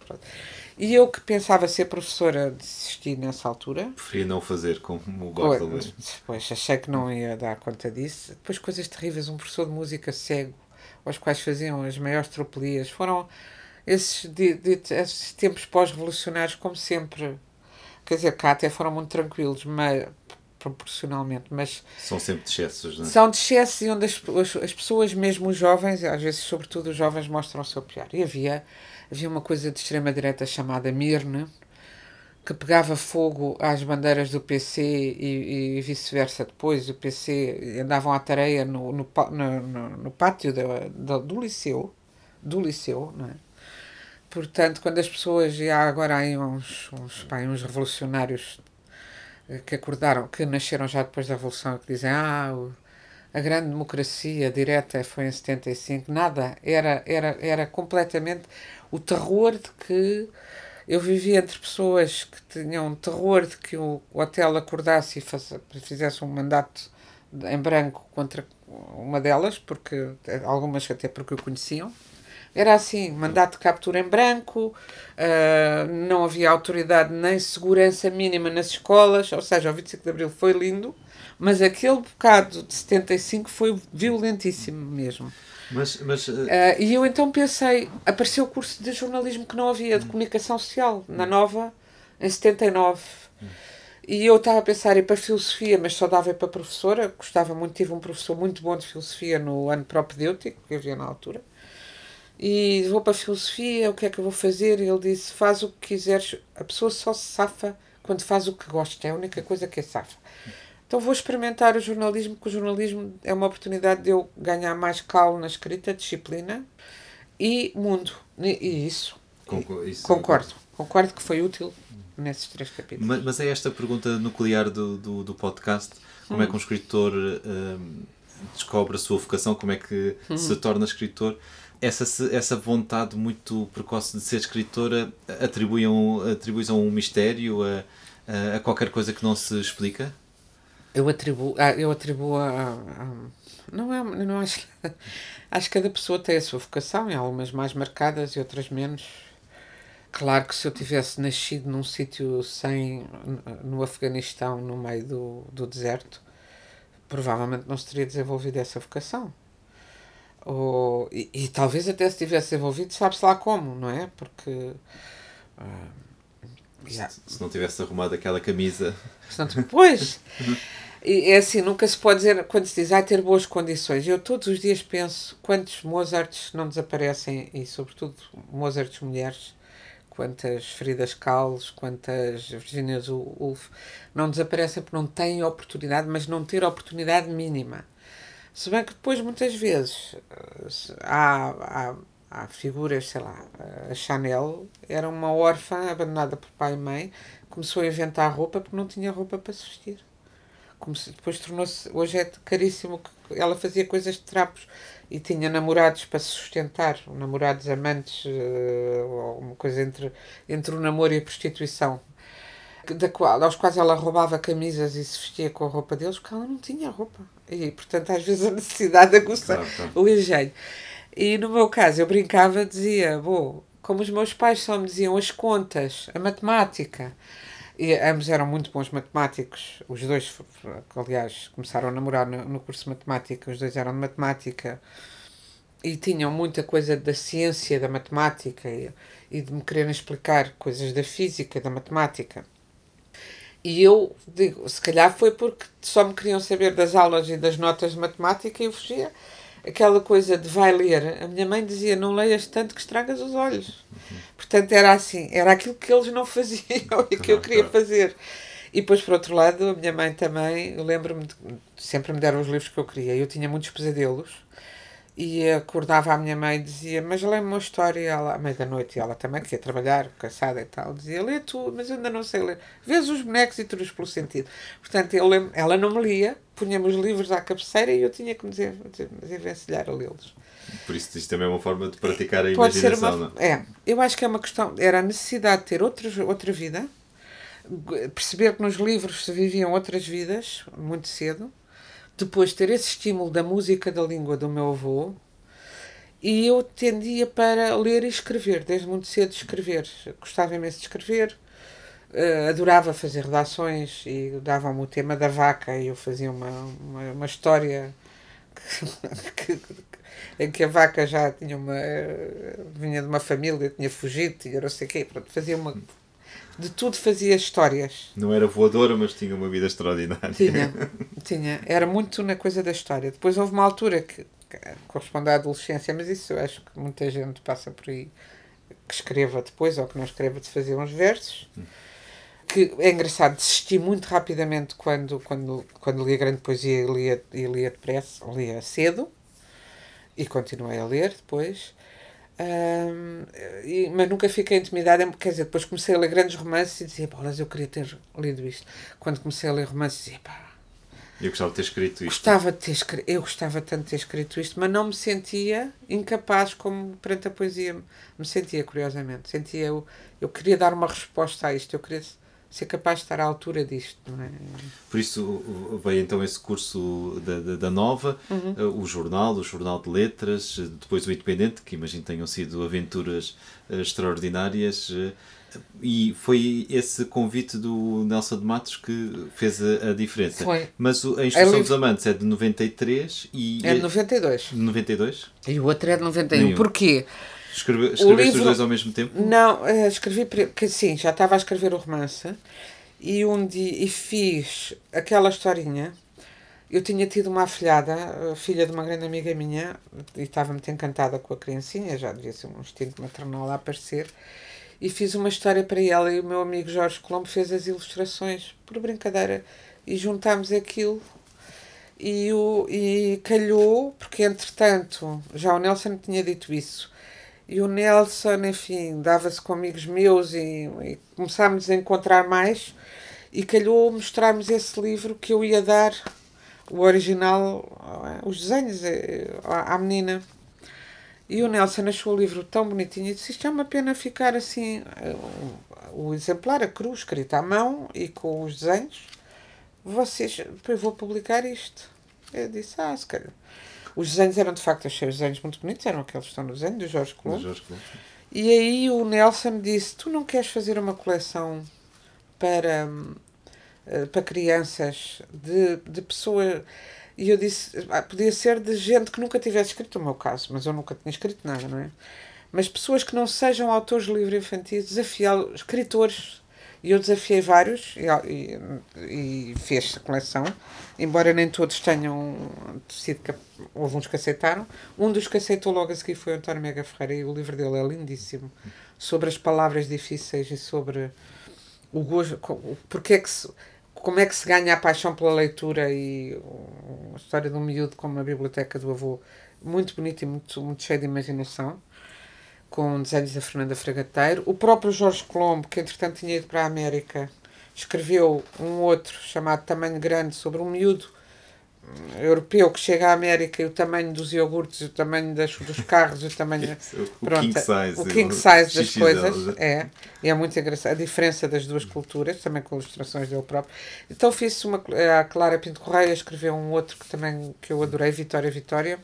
E eu que pensava ser professora desisti nessa altura. Preferia não fazer como o gosta Depois achei que não ia dar conta disso. Depois coisas terríveis, um professor de música cego, aos quais faziam as maiores tropelias, foram esses, de, de, esses tempos pós-revolucionários, como sempre, quer dizer, cá até foram muito tranquilos, mas proporcionalmente, mas são sempre de excessos, não é? São de excessos e onde as, as, as, pessoas, mesmo os jovens, às vezes, sobretudo os jovens, mostram o seu pior. E havia, havia uma coisa de extrema-direita chamada Mirne, que pegava fogo às bandeiras do PC e, e vice-versa depois. O PC andavam à tareia no, no, no, no pátio do, do, do liceu, do liceu, não é? Portanto, quando as pessoas, e há agora aí uns, uns, pá, uns revolucionários que acordaram, que nasceram já depois da Revolução, que dizem, ah, a grande democracia direta foi em 75, nada. Era, era, era completamente o terror de que eu vivia entre pessoas que tinham terror de que o hotel acordasse e faz, fizesse um mandato em branco contra uma delas, porque algumas até porque o conheciam. Era assim, mandato de captura em branco, uh, não havia autoridade nem segurança mínima nas escolas, ou seja, o 25 de Abril foi lindo, mas aquele bocado de 75 foi violentíssimo mesmo. Mas, mas, uh... Uh, e eu então pensei, apareceu o curso de jornalismo que não havia, de comunicação social, na Nova, em 79. E eu estava a pensar ir para filosofia, mas só dava para professora. Gostava muito, tive um professor muito bom de filosofia no ano propedêutico, que havia na altura. E vou para filosofia, o que é que eu vou fazer? E ele disse: faz o que quiseres. A pessoa só se safa quando faz o que gosta, é a única coisa que é safa. Então vou experimentar o jornalismo, porque o jornalismo é uma oportunidade de eu ganhar mais calo na escrita, disciplina e mundo. E isso. Concordo. Isso concordo. Concordo que foi útil nesses três capítulos. Mas, mas é esta a pergunta nuclear do, do, do podcast: como hum. é que um escritor um, descobre a sua vocação, como é que hum. se torna escritor? Essa, essa vontade muito precoce de ser escritora atribui um, atribui um mistério a, a, a qualquer coisa que não se explica? Eu atribuo, ah, eu atribuo a, a, não é, não acho, acho que cada pessoa tem a sua vocação, e algumas mais marcadas e outras menos. Claro que se eu tivesse nascido num sítio sem, no Afeganistão, no meio do, do deserto, provavelmente não se teria desenvolvido essa vocação. Ou, e, e talvez até se tivesse desenvolvido, sabe-se lá como, não é? Porque. Uh, Yeah. Se não tivesse arrumado aquela camisa. Pois! E é assim, nunca se pode dizer, quando se diz, ai, ter boas condições. Eu todos os dias penso quantos Mozarts não desaparecem, e sobretudo Mozarts mulheres, quantas Fridas Kahlo, quantas Virginia Woolf, não desaparecem porque não têm oportunidade, mas não ter oportunidade mínima. Se bem que depois, muitas vezes, há, há, há figuras, sei lá, a Chanel era uma órfã abandonada por pai e mãe, começou a inventar roupa porque não tinha roupa para se vestir depois tornou-se. Hoje é caríssimo. Ela fazia coisas de trapos e tinha namorados para se sustentar, namorados amantes, uh, uma coisa entre, entre o namoro e a prostituição, da qual, aos quais ela roubava camisas e se vestia com a roupa deles, porque ela não tinha roupa. E, portanto, às vezes a necessidade aguça claro, claro. o engenho. E no meu caso, eu brincava, dizia, bom, como os meus pais só me diziam as contas, a matemática, e ambos eram muito bons matemáticos. Os dois, aliás, começaram a namorar no, no curso de matemática. Os dois eram de matemática e tinham muita coisa da ciência da matemática e, e de me quererem explicar coisas da física, da matemática. E eu digo, se calhar foi porque só me queriam saber das aulas e das notas de matemática e eu fugia aquela coisa de vai ler. A minha mãe dizia: não leias tanto que estragas os olhos. Uhum. Portanto, era assim, era aquilo que eles não faziam e que eu queria fazer. E depois, por outro lado, a minha mãe também, lembro-me, sempre me deram os livros que eu queria. Eu tinha muitos pesadelos e acordava a minha mãe e dizia: Mas lê-me uma história. E ela, à meia da noite, e ela também queria trabalhar, cansada e tal, dizia: Lê tu, mas eu ainda não sei ler. Vês os bonecos e tudo pelo sentido. Portanto, eu lembro, ela não me lia, punha-me os livros à cabeceira e eu tinha que me desenvencilhar a lê-los. Por isso, isto também é uma forma de praticar a Pode imaginação. Uma, é? é, eu acho que é uma questão. Era a necessidade de ter outros, outra vida, perceber que nos livros se viviam outras vidas muito cedo depois ter esse estímulo da música da língua do meu avô, e eu tendia para ler e escrever, desde muito cedo escrever. Gostava imenso de escrever, uh, adorava fazer redações e davam-me o tema da vaca e eu fazia uma, uma, uma história que, em que a vaca já tinha uma. vinha de uma família, tinha fugido, tinha não sei o quê, pronto, fazia uma de tudo fazia histórias. Não era voadora, mas tinha uma vida extraordinária. Tinha, tinha. Era muito na coisa da história. Depois houve uma altura que, que corresponde à adolescência, mas isso eu acho que muita gente passa por aí que escreva depois ou que não escreva de fazer uns versos. Que é engraçado, desisti muito rapidamente quando, quando, quando lia grande poesia e lia, e lia depressa, lia cedo e continuei a ler depois. Um, e, mas nunca fiquei intimidada, quer dizer, depois comecei a ler grandes romances e dizia, bolas, eu queria ter lido isto. Quando comecei a ler romances, dizia, pá, Eu gostava de ter escrito isto. Gostava de ter escrito, eu gostava tanto de ter escrito isto, mas não me sentia incapaz como perante a poesia. Me sentia, curiosamente. Sentia, eu, eu queria dar uma resposta a isto. Eu queria ser capaz de estar à altura disto, não é? Por isso veio então esse curso da, da, da Nova, uhum. o jornal, o Jornal de Letras, depois o Independente, que imagino tenham sido aventuras uh, extraordinárias. E foi esse convite do Nelson de Matos que fez a, a diferença. Foi. Mas a Instrução é dos Amantes é de 93 e. É de 92. De 92? E o outro é de 91. Nenhum. Porquê? Escreve, escreveste livro... os dois ao mesmo tempo? Não, eh, escrevi, porque sim, já estava a escrever o romance e um dia e fiz aquela historinha. Eu tinha tido uma afilhada, filha de uma grande amiga minha, e estava muito encantada com a criancinha, já devia ser um instinto maternal a aparecer, e fiz uma história para ela e o meu amigo Jorge Colombo fez as ilustrações por brincadeira e juntámos aquilo e, o, e calhou, porque entretanto já o Nelson tinha dito isso, e o Nelson, enfim, dava-se com amigos meus e, e começámos a encontrar mais. E calhou mostrarmos esse livro que eu ia dar, o original, eh, os desenhos eh, à menina. E o Nelson achou o livro tão bonitinho e disse: Isto é uma pena ficar assim, eh, o exemplar, a cruz, escrita à mão e com os desenhos. Vocês, eu vou publicar isto. Eu disse: Ah, se calhar. Os desenhos eram de facto, achei os desenhos muito bonitos, eram aqueles que estão no desenho do Jorge Colombo. Jorge Colombo. E aí o Nelson disse: Tu não queres fazer uma coleção para, eh, para crianças de, de pessoas. E eu disse: ah, Podia ser de gente que nunca tivesse escrito, o meu caso, mas eu nunca tinha escrito nada, não é? Mas pessoas que não sejam autores de livro infantis, desafiar escritores e eu desafiei vários e, e, e fez a coleção, embora nem todos tenham sido. Houve uns que aceitaram. Um dos que aceitou logo a seguir foi o António Mega Ferreira e o livro dele é lindíssimo. Sobre as palavras difíceis e sobre o gosto. Porque é que se, como é que se ganha a paixão pela leitura e a história de um miúdo como a biblioteca do avô. Muito bonito e muito, muito cheio de imaginação com desenhos da Fernanda Fragateiro. O próprio Jorge Colombo, que entretanto tinha ido para a América, escreveu um outro chamado Tamanho Grande sobre um miúdo hum, europeu que chega à América e o tamanho dos iogurtes, o tamanho das, dos carros, o tamanho. o pronto, king size. O king size das coisas. É. E é muito engraçado. A diferença das duas culturas, também com ilustrações dele próprio. Então fiz uma. A Clara Pinto Correia escreveu um outro que também que eu adorei, Vitória Vitória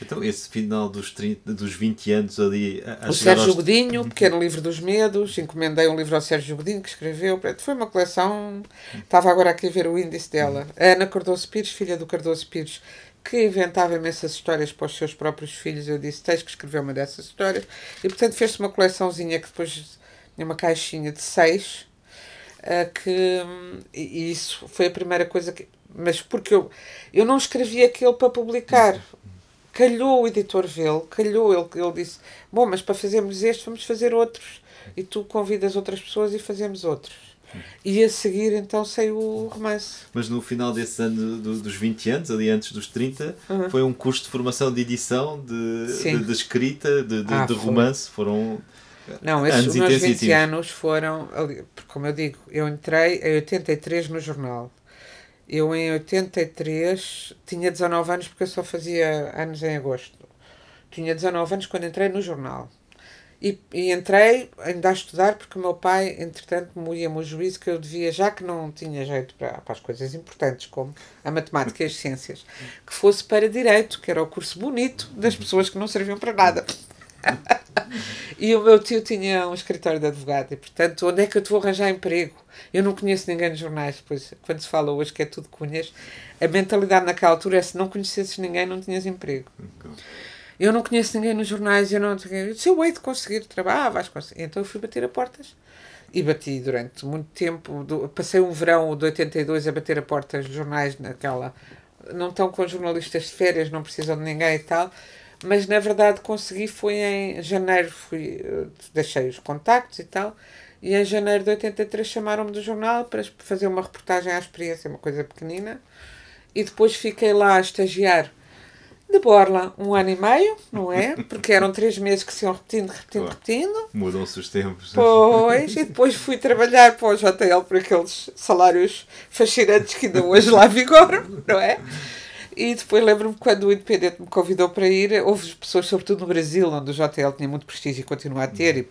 então, esse final dos, 30, dos 20 anos ali. A, o Sérgio aos... Godinho, Pequeno Livro dos Medos, encomendei um livro ao Sérgio Godinho que escreveu. Foi uma coleção. Estava agora aqui a ver o índice dela. A Ana Cardoso Pires, filha do Cardoso Pires, que inventava imensas histórias para os seus próprios filhos. Eu disse: tens que escrever uma dessas histórias. E portanto fez-se uma coleçãozinha que depois tinha uma caixinha de seis. Uh, que e isso foi a primeira coisa que mas porque eu, eu não escrevi aquilo para publicar calhou o editor vê-lo, calhou ele, ele disse, bom, mas para fazermos este vamos fazer outros. E tu convidas outras pessoas e fazemos outros. E a seguir então saiu o romance. Mas no final desse ano do, dos 20 anos, ali antes dos 30, uhum. foi um curso de formação de edição, de, de, de, escrita, de, de, ah, de romance. Foram não, esses anos meus 20 anos foram, como eu digo, eu entrei em 83 no jornal. Eu em 83 tinha 19 anos porque eu só fazia anos em agosto. Tinha 19 anos quando entrei no jornal. E, e entrei ainda a estudar porque o meu pai, entretanto, moía-me o juízo que eu devia, já que não tinha jeito para, para as coisas importantes como a matemática e as ciências, que fosse para direito, que era o curso bonito das pessoas que não serviam para nada. e o meu tio tinha um escritório de advogado e, portanto, onde é que eu te vou arranjar emprego? Eu não conheço ninguém nos jornais, pois quando se fala hoje que é tudo cunhas, a mentalidade naquela altura é se não conhecesses ninguém, não tinhas emprego. Eu não conheço ninguém nos jornais, eu não se eu hei de conseguir trabalho, ah, vais conseguir. Então eu fui bater a portas e bati durante muito tempo. Do, passei um verão de 82 a bater a portas dos jornais naquela. Não estão com jornalistas de férias, não precisam de ninguém e tal mas na verdade consegui foi em janeiro fui eh, deixei os contactos e tal e em janeiro de 83 chamaram-me do jornal para fazer uma reportagem à experiência uma coisa pequenina e depois fiquei lá a estagiar De borla, um ano e meio, não é? Porque eram três meses que se iam repetindo, repetindo, Claro. repetindo. Mudam-se os tempos. Pois, e depois fui trabalhar para o JL por aqueles salários fascinantes que ainda hoje lá vigoram, não é? E depois lembro-me quando o Independente me convidou para ir, houve pessoas, sobretudo no Brasil, onde o JL tinha muito prestígio e continua a ter, e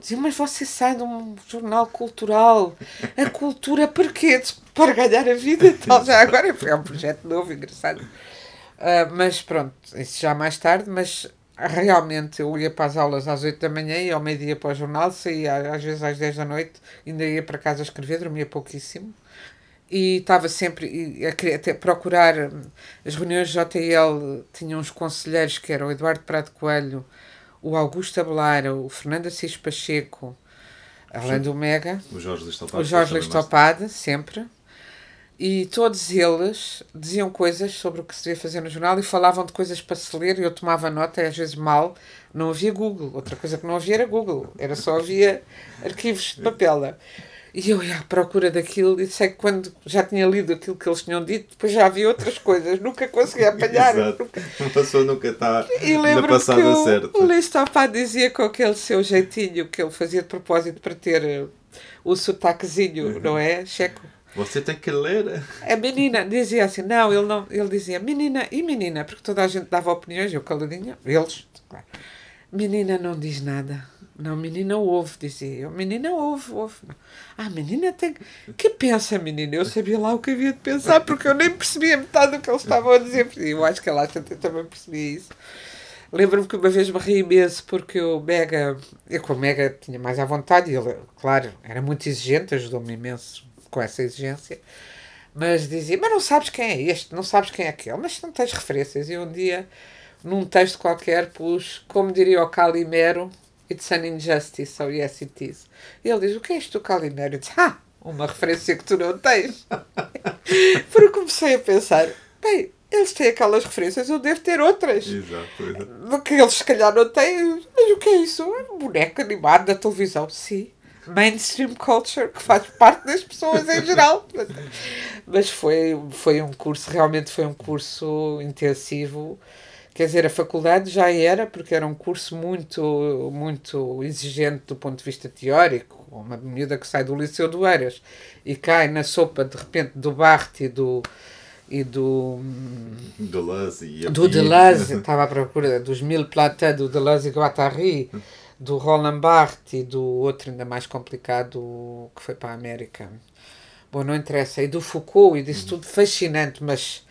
diziam, mas você sai de um jornal cultural, a cultura porquê? Para ganhar a vida e tal, já agora é um projeto novo, engraçado. Ah, mas pronto, isso já mais tarde, mas realmente eu ia para as aulas às 8 da manhã e ao meio-dia para o jornal, saía às vezes às 10 da noite, ainda ia para casa escrever, dormia pouquíssimo. E estava sempre a querer até procurar hum, as reuniões de JL, tinham uns conselheiros que eram o Eduardo Prado Coelho, o Augusto Abelara, o Fernando Assis Pacheco, além do Mega, O Jorge Listopado. o Jorge Listopade, sempre. E todos eles diziam coisas sobre o que se devia fazer no jornal e falavam de coisas para se ler e eu tomava nota, e às vezes mal. Não havia Google. Outra coisa que não havia era Google. Era só havia arquivos de papel. E eu ia à procura daquilo e sei que quando já tinha lido aquilo que eles tinham dito, depois já havia outras coisas. Nunca conseguia apanhar. Exato. Uma pessoa nunca está E na que passada o, certa. o Listopado dizia com aquele seu jeitinho que ele fazia de propósito para ter eh, o sotaquezinho, não é? Checo. Você tem que ler. A menina dizia assim, não, ele não, ele dizia menina e menina, porque toda a gente dava opiniões, eu caladinha, eles, claro. Menina não diz nada. Não, menina ouve, dizia eu. Menina ouve, ouve. Ah, menina tem. que pensa, menina? Eu sabia lá o que havia de pensar, porque eu nem percebia metade do que eles estavam a dizer. Eu acho que ela eu também percebia isso. Lembro-me que uma vez me ri imenso porque o Mega, eu com o Mega tinha mais à vontade e ele, claro, era muito exigente, ajudou-me imenso com essa exigência, mas dizia, mas não sabes quem é este, não sabes quem é aquele, mas não tens referências. E um dia, num texto qualquer, pus, como diria o Calimero, it's an injustice, so yes it is. E ele diz, o que é isto do Calimero? Eu disse, ah, uma referência que tu não tens. Porque comecei a pensar, bem, eles têm aquelas referências, eu devo ter outras Exato. exato. do que eles se calhar não têm. Mas o que é isso? É um boneco animado da televisão. Sim. Mainstream culture, que faz parte das pessoas em geral. Mas foi, foi um curso, realmente foi um curso intensivo. Quer dizer, a faculdade já era, porque era um curso muito, muito exigente do ponto de vista teórico. Uma miúda que sai do Liceu do Eiras e cai na sopa, de repente, do Barthes e do, e do Deleuze a do. Deleuze, estava à procura dos Mille Platin, do Deleuze e Guattari, do Roland Barthes e do outro ainda mais complicado que foi para a América. Bom, não interessa. E do Foucault e disso tudo fascinante, mas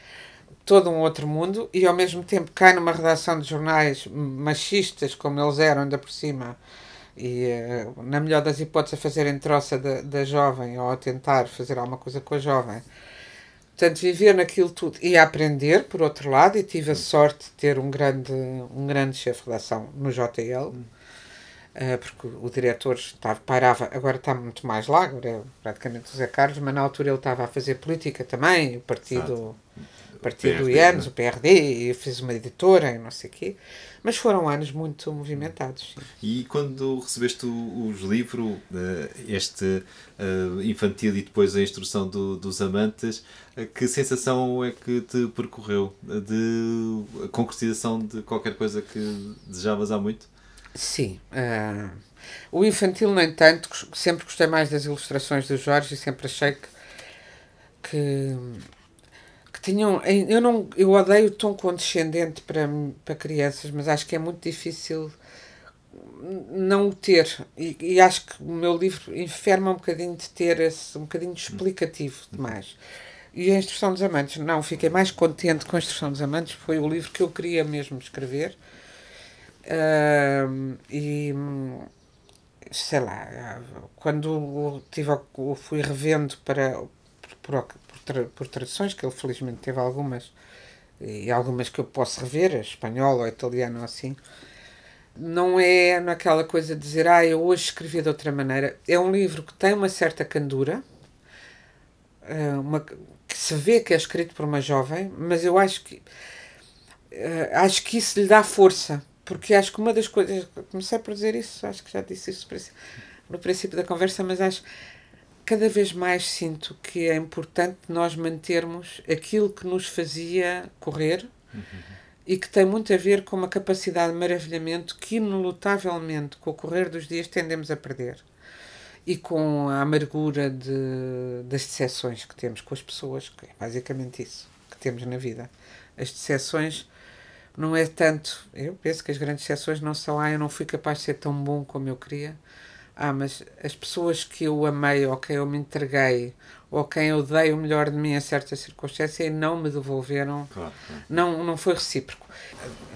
todo um outro mundo. E ao mesmo tempo cai numa redação de jornais machistas, como eles eram, ainda por cima. E eh, na melhor das hipóteses a fazerem troça da, da jovem ou a tentar fazer alguma coisa com a jovem. Portanto, viver naquilo tudo e aprender, por outro lado, e tive a sorte de ter um grande, um grande chefe de redação no JL, eh, porque o diretor estava, pairava, agora está muito mais lá, agora é praticamente o Zé Carlos, mas na altura ele estava a fazer política também, o partido, o partido PRD, IANS, né? o PRD, e fez uma editora e não sei o quê. Mas foram anos muito movimentados. sim. E quando recebeste os livros, eh, este eh, infantil e depois a instrução do- dos amantes, eh, que sensação é que te percorreu de concretização de qualquer coisa que desejavas há muito? Sim. ah, o infantil, no entanto, sempre gostei mais das ilustrações do Jorge e sempre achei que, que tinham. Eu, não, eu odeio o tom condescendente para, para crianças, mas acho que é muito difícil não o ter. E, e acho que o meu livro enferma um bocadinho de ter esse. um bocadinho explicativo demais. E a Instrução dos Amantes, não, fiquei mais contente com a Instrução dos Amantes, foi o livro que eu queria mesmo escrever. Ahm, e sei lá, quando tive, fui revendo para por, tra- por traduções, que ele felizmente teve algumas, e algumas que eu posso rever, espanhol ou italiano ou assim, não é naquela coisa de dizer, ah, eu hoje escrevi de outra maneira. É um livro que tem uma certa candura, ah, uma, que se vê que é escrito por uma jovem, mas eu acho que eh, acho que isso lhe dá força, porque acho que uma das coisas, comecei por dizer isso, acho que já disse isso no princípio da conversa, mas acho cada vez mais sinto que é importante nós mantermos aquilo que nos fazia correr e que tem muito a ver com uma capacidade de maravilhamento que, inelutavelmente, com o correr dos dias, tendemos a perder. E com a amargura de, das decepções que temos com as pessoas, que é basicamente isso que temos na vida. As decepções não é tanto. Eu penso que as grandes decepções não são, ah, eu não fui capaz de ser tão bom como eu queria. Ah, mas as pessoas que eu amei, ou quem eu me entreguei, ou quem eu dei o melhor de mim em certa circunstância e não me devolveram, Claro, claro. não, não foi recíproco.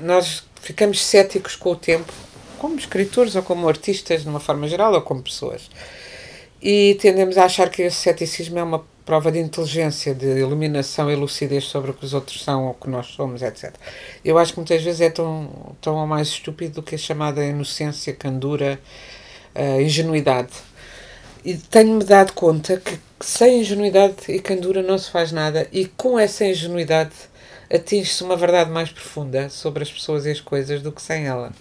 Nós ficamos céticos com o tempo, como escritores ou como artistas, de uma forma geral, ou como pessoas. E tendemos a achar que esse ceticismo é uma prova de inteligência, de iluminação e lucidez sobre o que os outros são ou o que nós somos, etc. Eu acho que muitas vezes é tão, tão mais estúpido do que a chamada inocência, candura, uh, ingenuidade. E tenho-me dado conta que sem ingenuidade e candura não se faz nada, e com essa ingenuidade atinge-se uma verdade mais profunda sobre as pessoas e as coisas do que sem ela.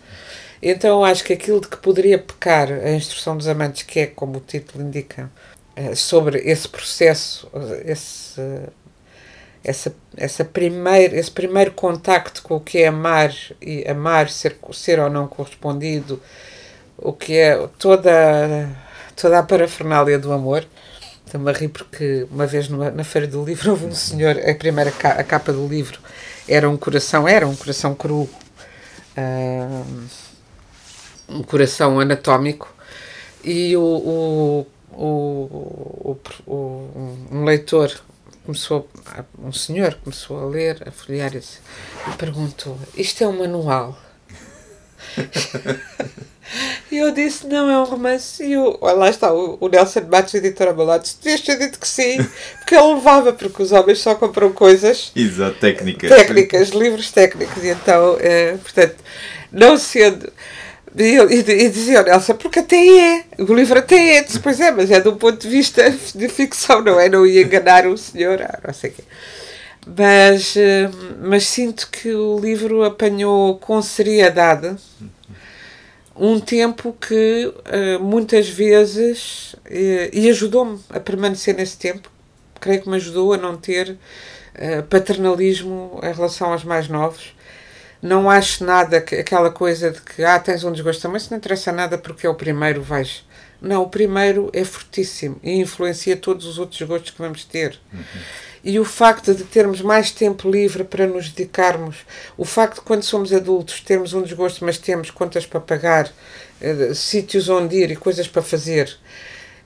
Então acho que aquilo de que poderia pecar a instrução dos amantes, que é como o título indica, eh, sobre esse processo, esse, essa, essa primeiro, esse primeiro contacto com o que é amar e amar, ser, ser ou não correspondido, o que é toda, toda a parafernália do amor. Estou-me a rir porque uma vez numa, na Feira do Livro houve um senhor, a primeira ca, a capa do livro era um coração, era um coração cru, ah, um coração anatómico, e o, o, o, o, um leitor começou, um senhor começou a ler, a folhear e perguntou: Isto é um manual? E eu disse, não, é um romance. E o, lá está, o, o Nelson Matos, editor ao meu lado, disse, devias ter dito que sim, porque ele levava, porque os homens só compram coisas... Exato, técnicas. Técnicas, livros técnicos. E então, é, portanto, não sendo... E, e, e dizia o Nelson, porque até é, o livro até é, depois é, mas é do ponto de vista de ficção, não é? Não ia enganar o senhor, ah, não sei o quê. Mas, mas sinto que o livro apanhou com seriedade um tempo que uh, muitas vezes uh, e ajudou-me a permanecer nesse tempo. Creio que me ajudou a não ter uh, paternalismo em relação aos mais novos. Não acho nada que, aquela coisa de que ah, tens um desgosto mas não interessa nada porque é o primeiro vais não, o primeiro é fortíssimo e influencia todos os outros gostos que vamos ter uhum. E o facto de termos mais tempo livre para nos dedicarmos, o facto de quando somos adultos termos um desgosto, mas temos contas para pagar, uh, sítios onde ir e coisas para fazer,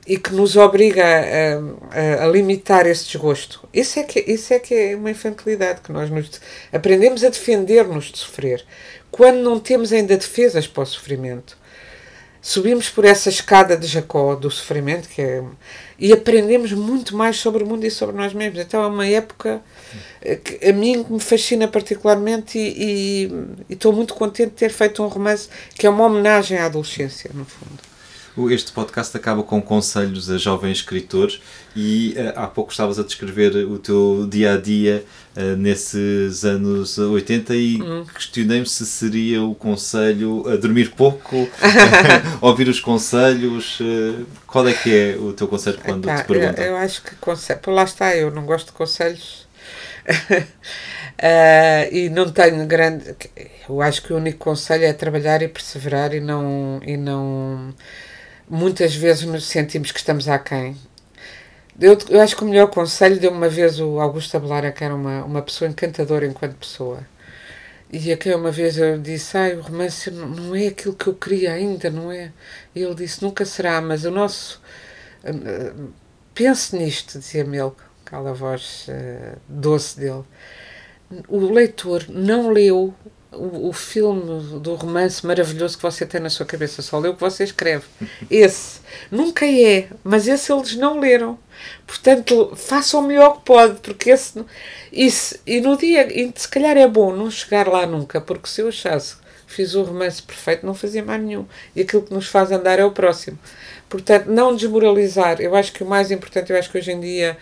e que nos obriga a, a, a, limitar esse desgosto. Isso é, que, isso é que é uma infantilidade, que nós nos, aprendemos a defender-nos de sofrer, quando não temos ainda defesas para o sofrimento subimos por essa escada de Jacó do sofrimento que é, e aprendemos muito mais sobre o mundo e sobre nós mesmos. Então é uma época eh, que a mim me fascina particularmente e, estou muito contente de ter feito um romance que é uma homenagem à adolescência, no fundo. Este podcast acaba com conselhos a jovens escritores e uh, há pouco estavas a descrever o teu dia a dia uh, nesses anos 80 e hum. questionei-me se seria o conselho a dormir pouco, ouvir os conselhos. Uh, qual é que é o teu conselho quando Epá, te perguntam? Eu, eu, acho que conselho, lá está, eu não gosto de conselhos. e não tenho grande. Eu acho que o único conselho é trabalhar e perseverar e não. E não muitas vezes nos sentimos que estamos aquém. Eu, eu acho que o melhor conselho deu uma vez o Augusto Abelara, que era uma, uma pessoa encantadora enquanto pessoa. E a quem uma vez eu disse, ai, o romance não, é aquilo que eu queria ainda, não é? E ele disse, nunca será, mas o nosso... Uh, pense nisto, dizia-me ele, aquela voz uh, doce dele. O leitor não leu o, o filme do romance maravilhoso que você tem na sua cabeça, só lê o que você escreve. Esse nunca é, mas esse eles não leram. Portanto, faça o melhor que pode, porque esse. Isso, e no dia. E se calhar é bom não chegar lá nunca, porque se eu achasse fiz o romance perfeito, não fazia mais nenhum. E aquilo que nos faz andar é o próximo. Portanto, não desmoralizar. Eu acho que o mais importante, eu acho que hoje em dia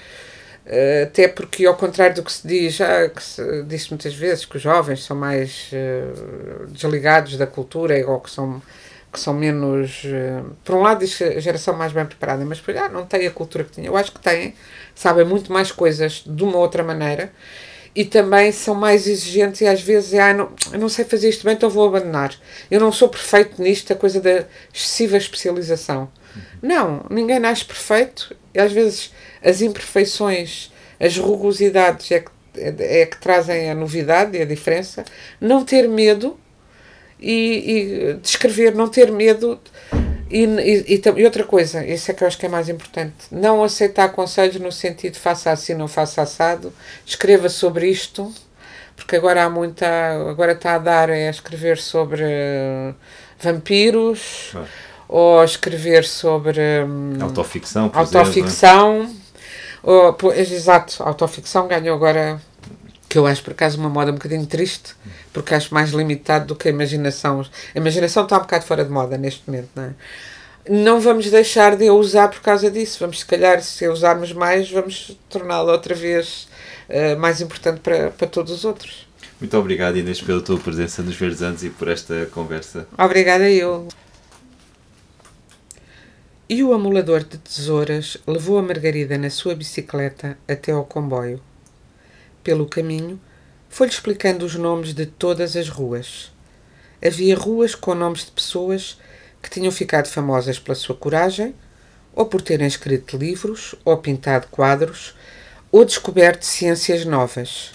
Uh, até porque, ao contrário do que se diz, já que se diz muitas vezes que os jovens são mais uh, desligados da cultura ou que são, que são menos. Uh, por um lado, diz a geração mais bem preparada, mas por ah, não tem a cultura que tinha. Eu acho que têm, sabem muito mais coisas de uma outra maneira e também são mais exigentes e às vezes é, ah, não, eu não sei fazer isto bem, então vou abandonar. Eu não sou perfeito nisto, a coisa da excessiva especialização. Não, ninguém nasce perfeito e às vezes as imperfeições, as rugosidades é que, é, é que trazem a novidade e a diferença. Não ter medo e, e descrever, não ter medo. E, e, e, outra coisa, isso é que eu acho que é mais importante, não aceitar conselhos no sentido faça assim, não faça assado, escreva sobre isto, porque agora há muita, agora está a dar a escrever sobre uh, vampiros, ah. ou escrever sobre um, autoficção, por autoficção, exemplo. Ou, exato, autoficção ganhou agora que eu acho por acaso uma moda um bocadinho triste, porque acho mais limitado do que a imaginação. A imaginação está um bocado fora de moda neste momento, não é? Não vamos deixar de a usar por causa disso. Vamos, se calhar, se a usarmos mais, vamos torná-la outra vez uh, mais importante para, para todos os outros. Muito obrigado, Inês, pela tua presença nos Verdes Anos e por esta conversa. Obrigada eu. E o amulador de tesouras levou a Margarida na sua bicicleta até ao comboio. Pelo caminho, foi-lhe explicando os nomes de todas as ruas. Havia ruas com nomes de pessoas que tinham ficado famosas pela sua coragem, ou por terem escrito livros, ou pintado quadros, ou descoberto ciências novas.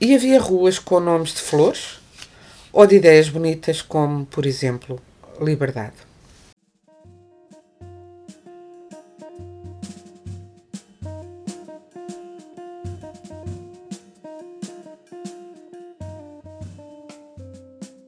E havia ruas com nomes de flores, ou de ideias bonitas, como, por exemplo, liberdade.